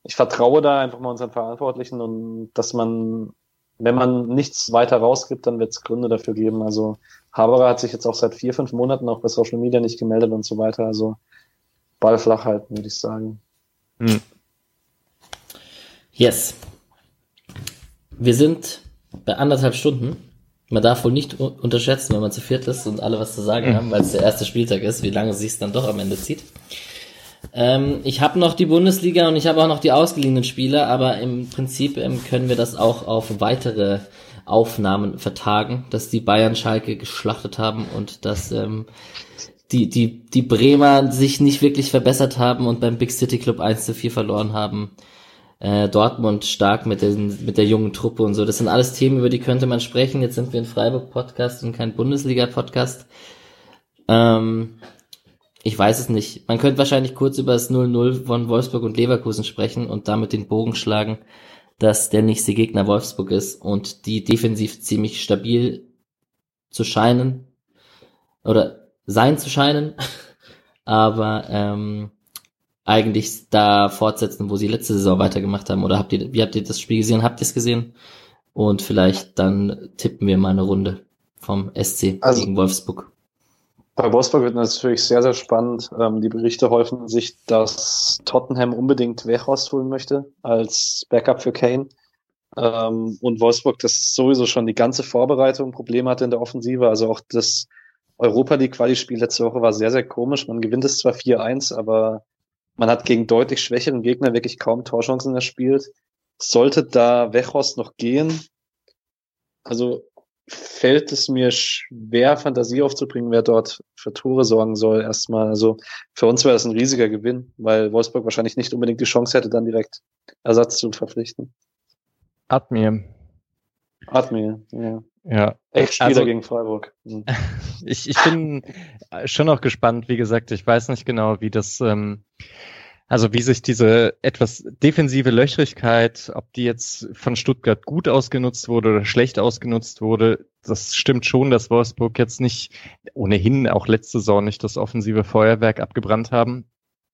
ich vertraue da einfach mal unseren Verantwortlichen und dass man, wenn man nichts weiter rausgibt, dann wird es Gründe dafür geben. Also Haberer hat sich jetzt auch seit vier, fünf Monaten auch bei Social Media nicht gemeldet und so weiter. Also Ball flach halten, würde ich sagen. Hm. Yes. Wir sind bei anderthalb Stunden. Man darf wohl nicht unterschätzen, wenn man zu viert ist und alle was zu sagen hm. haben, weil es der erste Spieltag ist, wie lange sich es dann doch am Ende zieht. Ähm, ich habe noch die Bundesliga und ich habe auch noch die ausgeliehenen Spieler, aber im Prinzip ähm, können wir das auch auf weitere Aufnahmen vertagen, dass die Bayern Schalke geschlachtet haben und dass ähm, die, die, die Bremer sich nicht wirklich verbessert haben und beim Big City Club 1 zu 4 verloren haben. Äh, Dortmund stark mit, den, mit der jungen Truppe und so. Das sind alles Themen, über die könnte man sprechen. Jetzt sind wir ein Freiburg-Podcast und kein Bundesliga-Podcast. Ähm, ich weiß es nicht. Man könnte wahrscheinlich kurz über das 0-0 von Wolfsburg und Leverkusen sprechen und damit den Bogen schlagen, dass der nächste Gegner Wolfsburg ist und die defensiv ziemlich stabil zu scheinen oder sein zu scheinen, aber ähm, eigentlich da fortsetzen, wo sie letzte Saison weitergemacht haben. Oder habt ihr, wie habt ihr das Spiel gesehen? Habt ihr es gesehen? Und vielleicht dann tippen wir mal eine Runde vom SC also, gegen Wolfsburg. Bei Wolfsburg wird natürlich sehr, sehr spannend. Ähm, die Berichte häufen sich, dass Tottenham unbedingt Weghorst holen möchte als Backup für Kane. Ähm, und Wolfsburg, das sowieso schon die ganze Vorbereitung Probleme hatte in der Offensive. Also auch das Europa League Quali-Spiel letzte Woche war sehr, sehr komisch. Man gewinnt es zwar 4-1, aber man hat gegen deutlich schwächeren Gegner wirklich kaum Torchancen erspielt. Sollte da Weghorst noch gehen, also fällt es mir schwer, Fantasie aufzubringen, wer dort für Tore sorgen soll. Erstmal, also für uns wäre das ein riesiger Gewinn, weil Wolfsburg wahrscheinlich nicht unbedingt die Chance hätte, dann direkt Ersatz zu verpflichten. Admir. Admir, ja. Ja. Ex-Spieler also, gegen Freiburg. Mhm. Ich, ich bin schon noch gespannt, wie gesagt, ich weiß nicht genau, wie das ähm, also wie sich diese etwas defensive Löchrigkeit, ob die jetzt von Stuttgart gut ausgenutzt wurde oder schlecht ausgenutzt wurde, das stimmt schon, dass Wolfsburg jetzt nicht, ohnehin auch letzte Saison nicht das offensive Feuerwerk abgebrannt haben.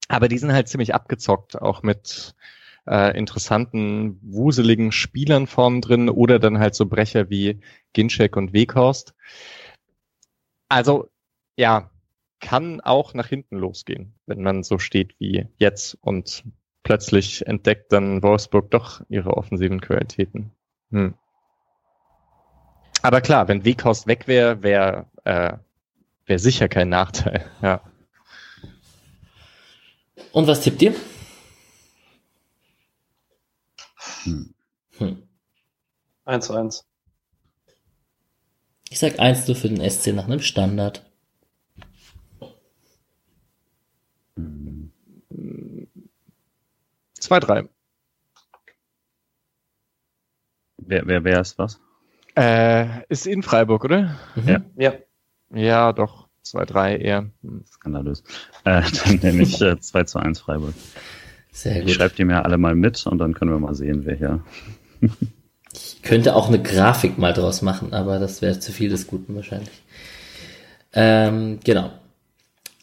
Aber die sind halt ziemlich abgezockt, auch mit äh, interessanten, wuseligen Spielern vorn drin oder dann halt so Brecher wie Ginczek und Weghorst. Also, ja, kann auch nach hinten losgehen, wenn man so steht wie jetzt und plötzlich entdeckt dann Wolfsburg doch ihre offensiven Qualitäten. Hm. Aber klar, wenn Weghorst weg wäre, wäre äh, wär sicher kein Nachteil. Ja. Und was tippt ihr? Hm. Hm. 1 zu 1. Ich sag 1 zu für den SC nach einem Standard. 2-3. Wer, wer, wer ist was? Äh, ist in Freiburg, oder? Mhm. Ja. Ja. Ja, doch. 2-3 eher. Hm. Skandalös. Äh, dann nehme ich äh, 2 zu 1 Freiburg. Sehr gut. Ich schreibe die mir alle mal mit und dann können wir mal sehen, wer hier. ich könnte auch eine Grafik mal draus machen, aber das wäre zu viel des Guten wahrscheinlich. Ähm, genau.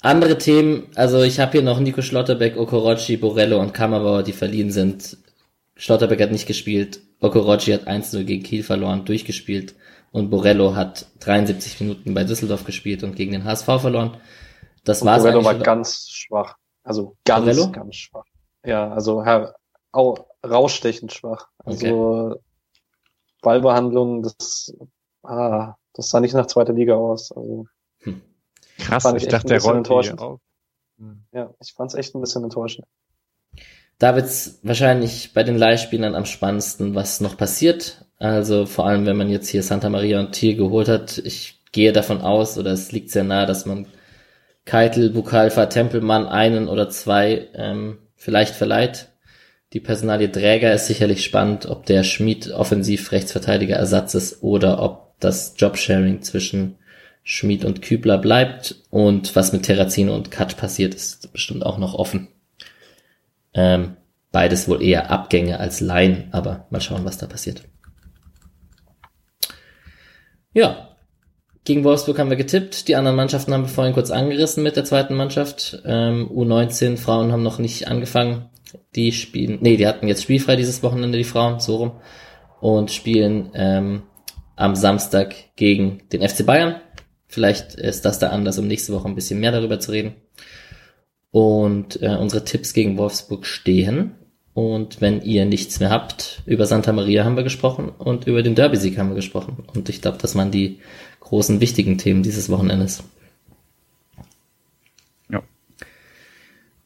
Andere Themen, also ich habe hier noch Nico Schlotterbeck, Okorochi, Borello und Kammerbauer, die verliehen sind. Schlotterbeck hat nicht gespielt, Okorochi hat 1-0 gegen Kiel verloren, durchgespielt und Borello hat 73 Minuten bei Düsseldorf gespielt und gegen den HSV verloren. Das war Borello war ganz schwach. Also ganz, Borello? ganz schwach. Ja, also Herr, au, rausstechend schwach. Also okay. Ballbehandlung, das, ah, das sah nicht nach zweiter Liga aus. Also. Krass, ich, ich dachte, der rollt auf. Hm. Ja, ich fand es echt ein bisschen enttäuschend. Da wird's wahrscheinlich bei den Leihspielern am spannendsten, was noch passiert. Also vor allem, wenn man jetzt hier Santa Maria und Thiel geholt hat. Ich gehe davon aus, oder es liegt sehr nahe, dass man Keitel, Bukalfa, Tempelmann einen oder zwei ähm, vielleicht verleiht. Die Personalie Träger ist sicherlich spannend, ob der Schmied offensiv Rechtsverteidiger Ersatz ist oder ob das Jobsharing zwischen Schmied und Kübler bleibt und was mit Terrazino und Kat passiert, ist bestimmt auch noch offen. Ähm, beides wohl eher Abgänge als Laien, aber mal schauen, was da passiert. Ja, gegen Wolfsburg haben wir getippt. Die anderen Mannschaften haben wir vorhin kurz angerissen mit der zweiten Mannschaft. Ähm, U19 Frauen haben noch nicht angefangen. Die spielen, nee, die hatten jetzt spielfrei dieses Wochenende, die Frauen, so rum. Und spielen ähm, am Samstag gegen den FC Bayern. Vielleicht ist das der Anlass, um nächste Woche ein bisschen mehr darüber zu reden. Und äh, unsere Tipps gegen Wolfsburg stehen. Und wenn ihr nichts mehr habt, über Santa Maria haben wir gesprochen und über den Derby-Sieg haben wir gesprochen. Und ich glaube, das waren die großen, wichtigen Themen dieses Wochenendes. Ja.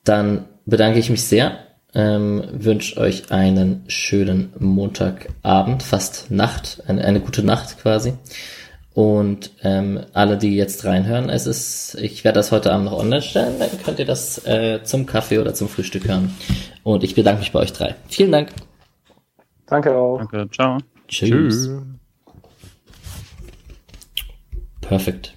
Dann bedanke ich mich sehr, ähm, wünsche euch einen schönen Montagabend, fast Nacht, eine, eine gute Nacht quasi. Und ähm, alle, die jetzt reinhören, es ist, ich werde das heute Abend noch online stellen, dann könnt ihr das äh, zum Kaffee oder zum Frühstück hören. Und ich bedanke mich bei euch drei. Vielen Dank. Danke auch. Danke, ciao. Tschüss. Tschüss. Perfekt.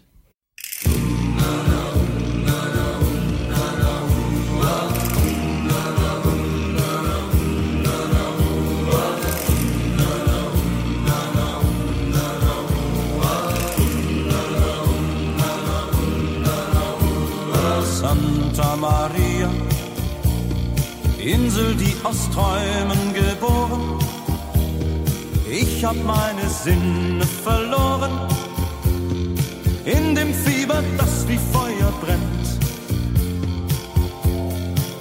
Insel, die aus Träumen geboren. Ich hab meine Sinne verloren in dem Fieber, das wie Feuer brennt.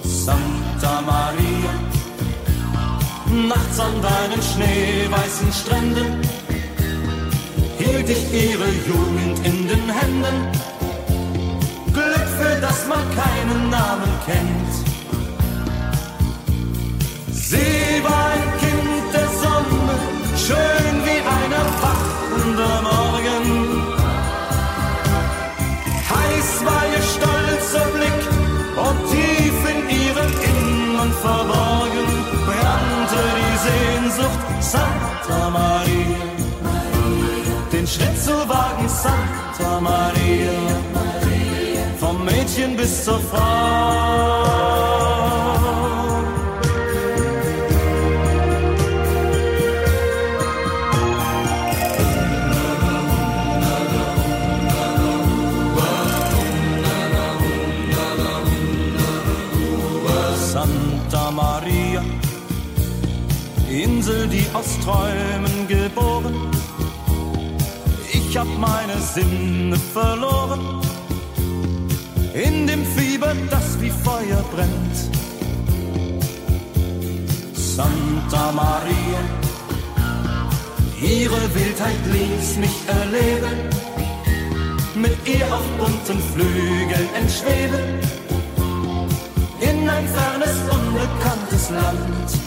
Santa Maria, nachts an deinen schneeweißen Stränden hielt ich ihre Jugend in den Händen Glück, für das man keinen Namen kennt. Sie war ein Kind der Sonne, schön wie ein erwachender Morgen. Heiß war ihr stolzer Blick und tief in ihrem Innern verborgen brannte die Sehnsucht Santa Maria. Den Schritt zu wagen, Santa Maria vom Mädchen bis zur Frau. Ich hab meine Sinne verloren in dem Fieber, das wie Feuer brennt. Santa Maria, ihre Wildheit ließ mich erleben, mit ihr auf bunten Flügeln entschweben, in ein fernes, unbekanntes Land.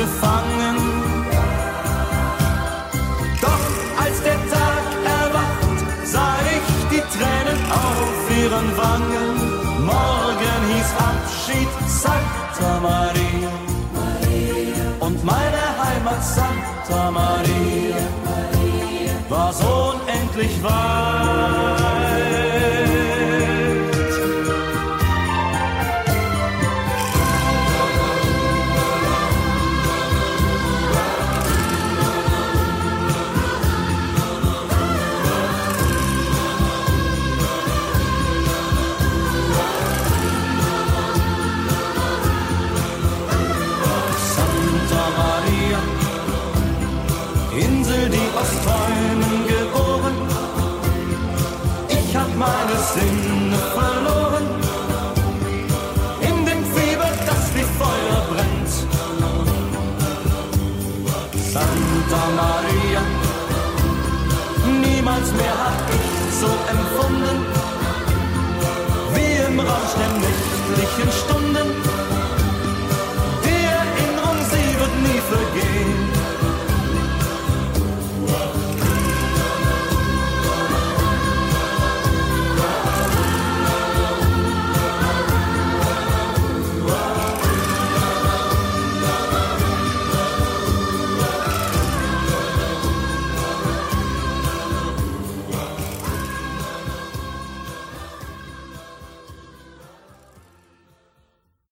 Gefangen ihren Wangen. Morgen hieß Abschied Santa Maria. Und meine Heimat Santa Maria war so unendlich weit. Niemals mehr hab ich so empfunden, wie im Rausch der nächtlichen Stunden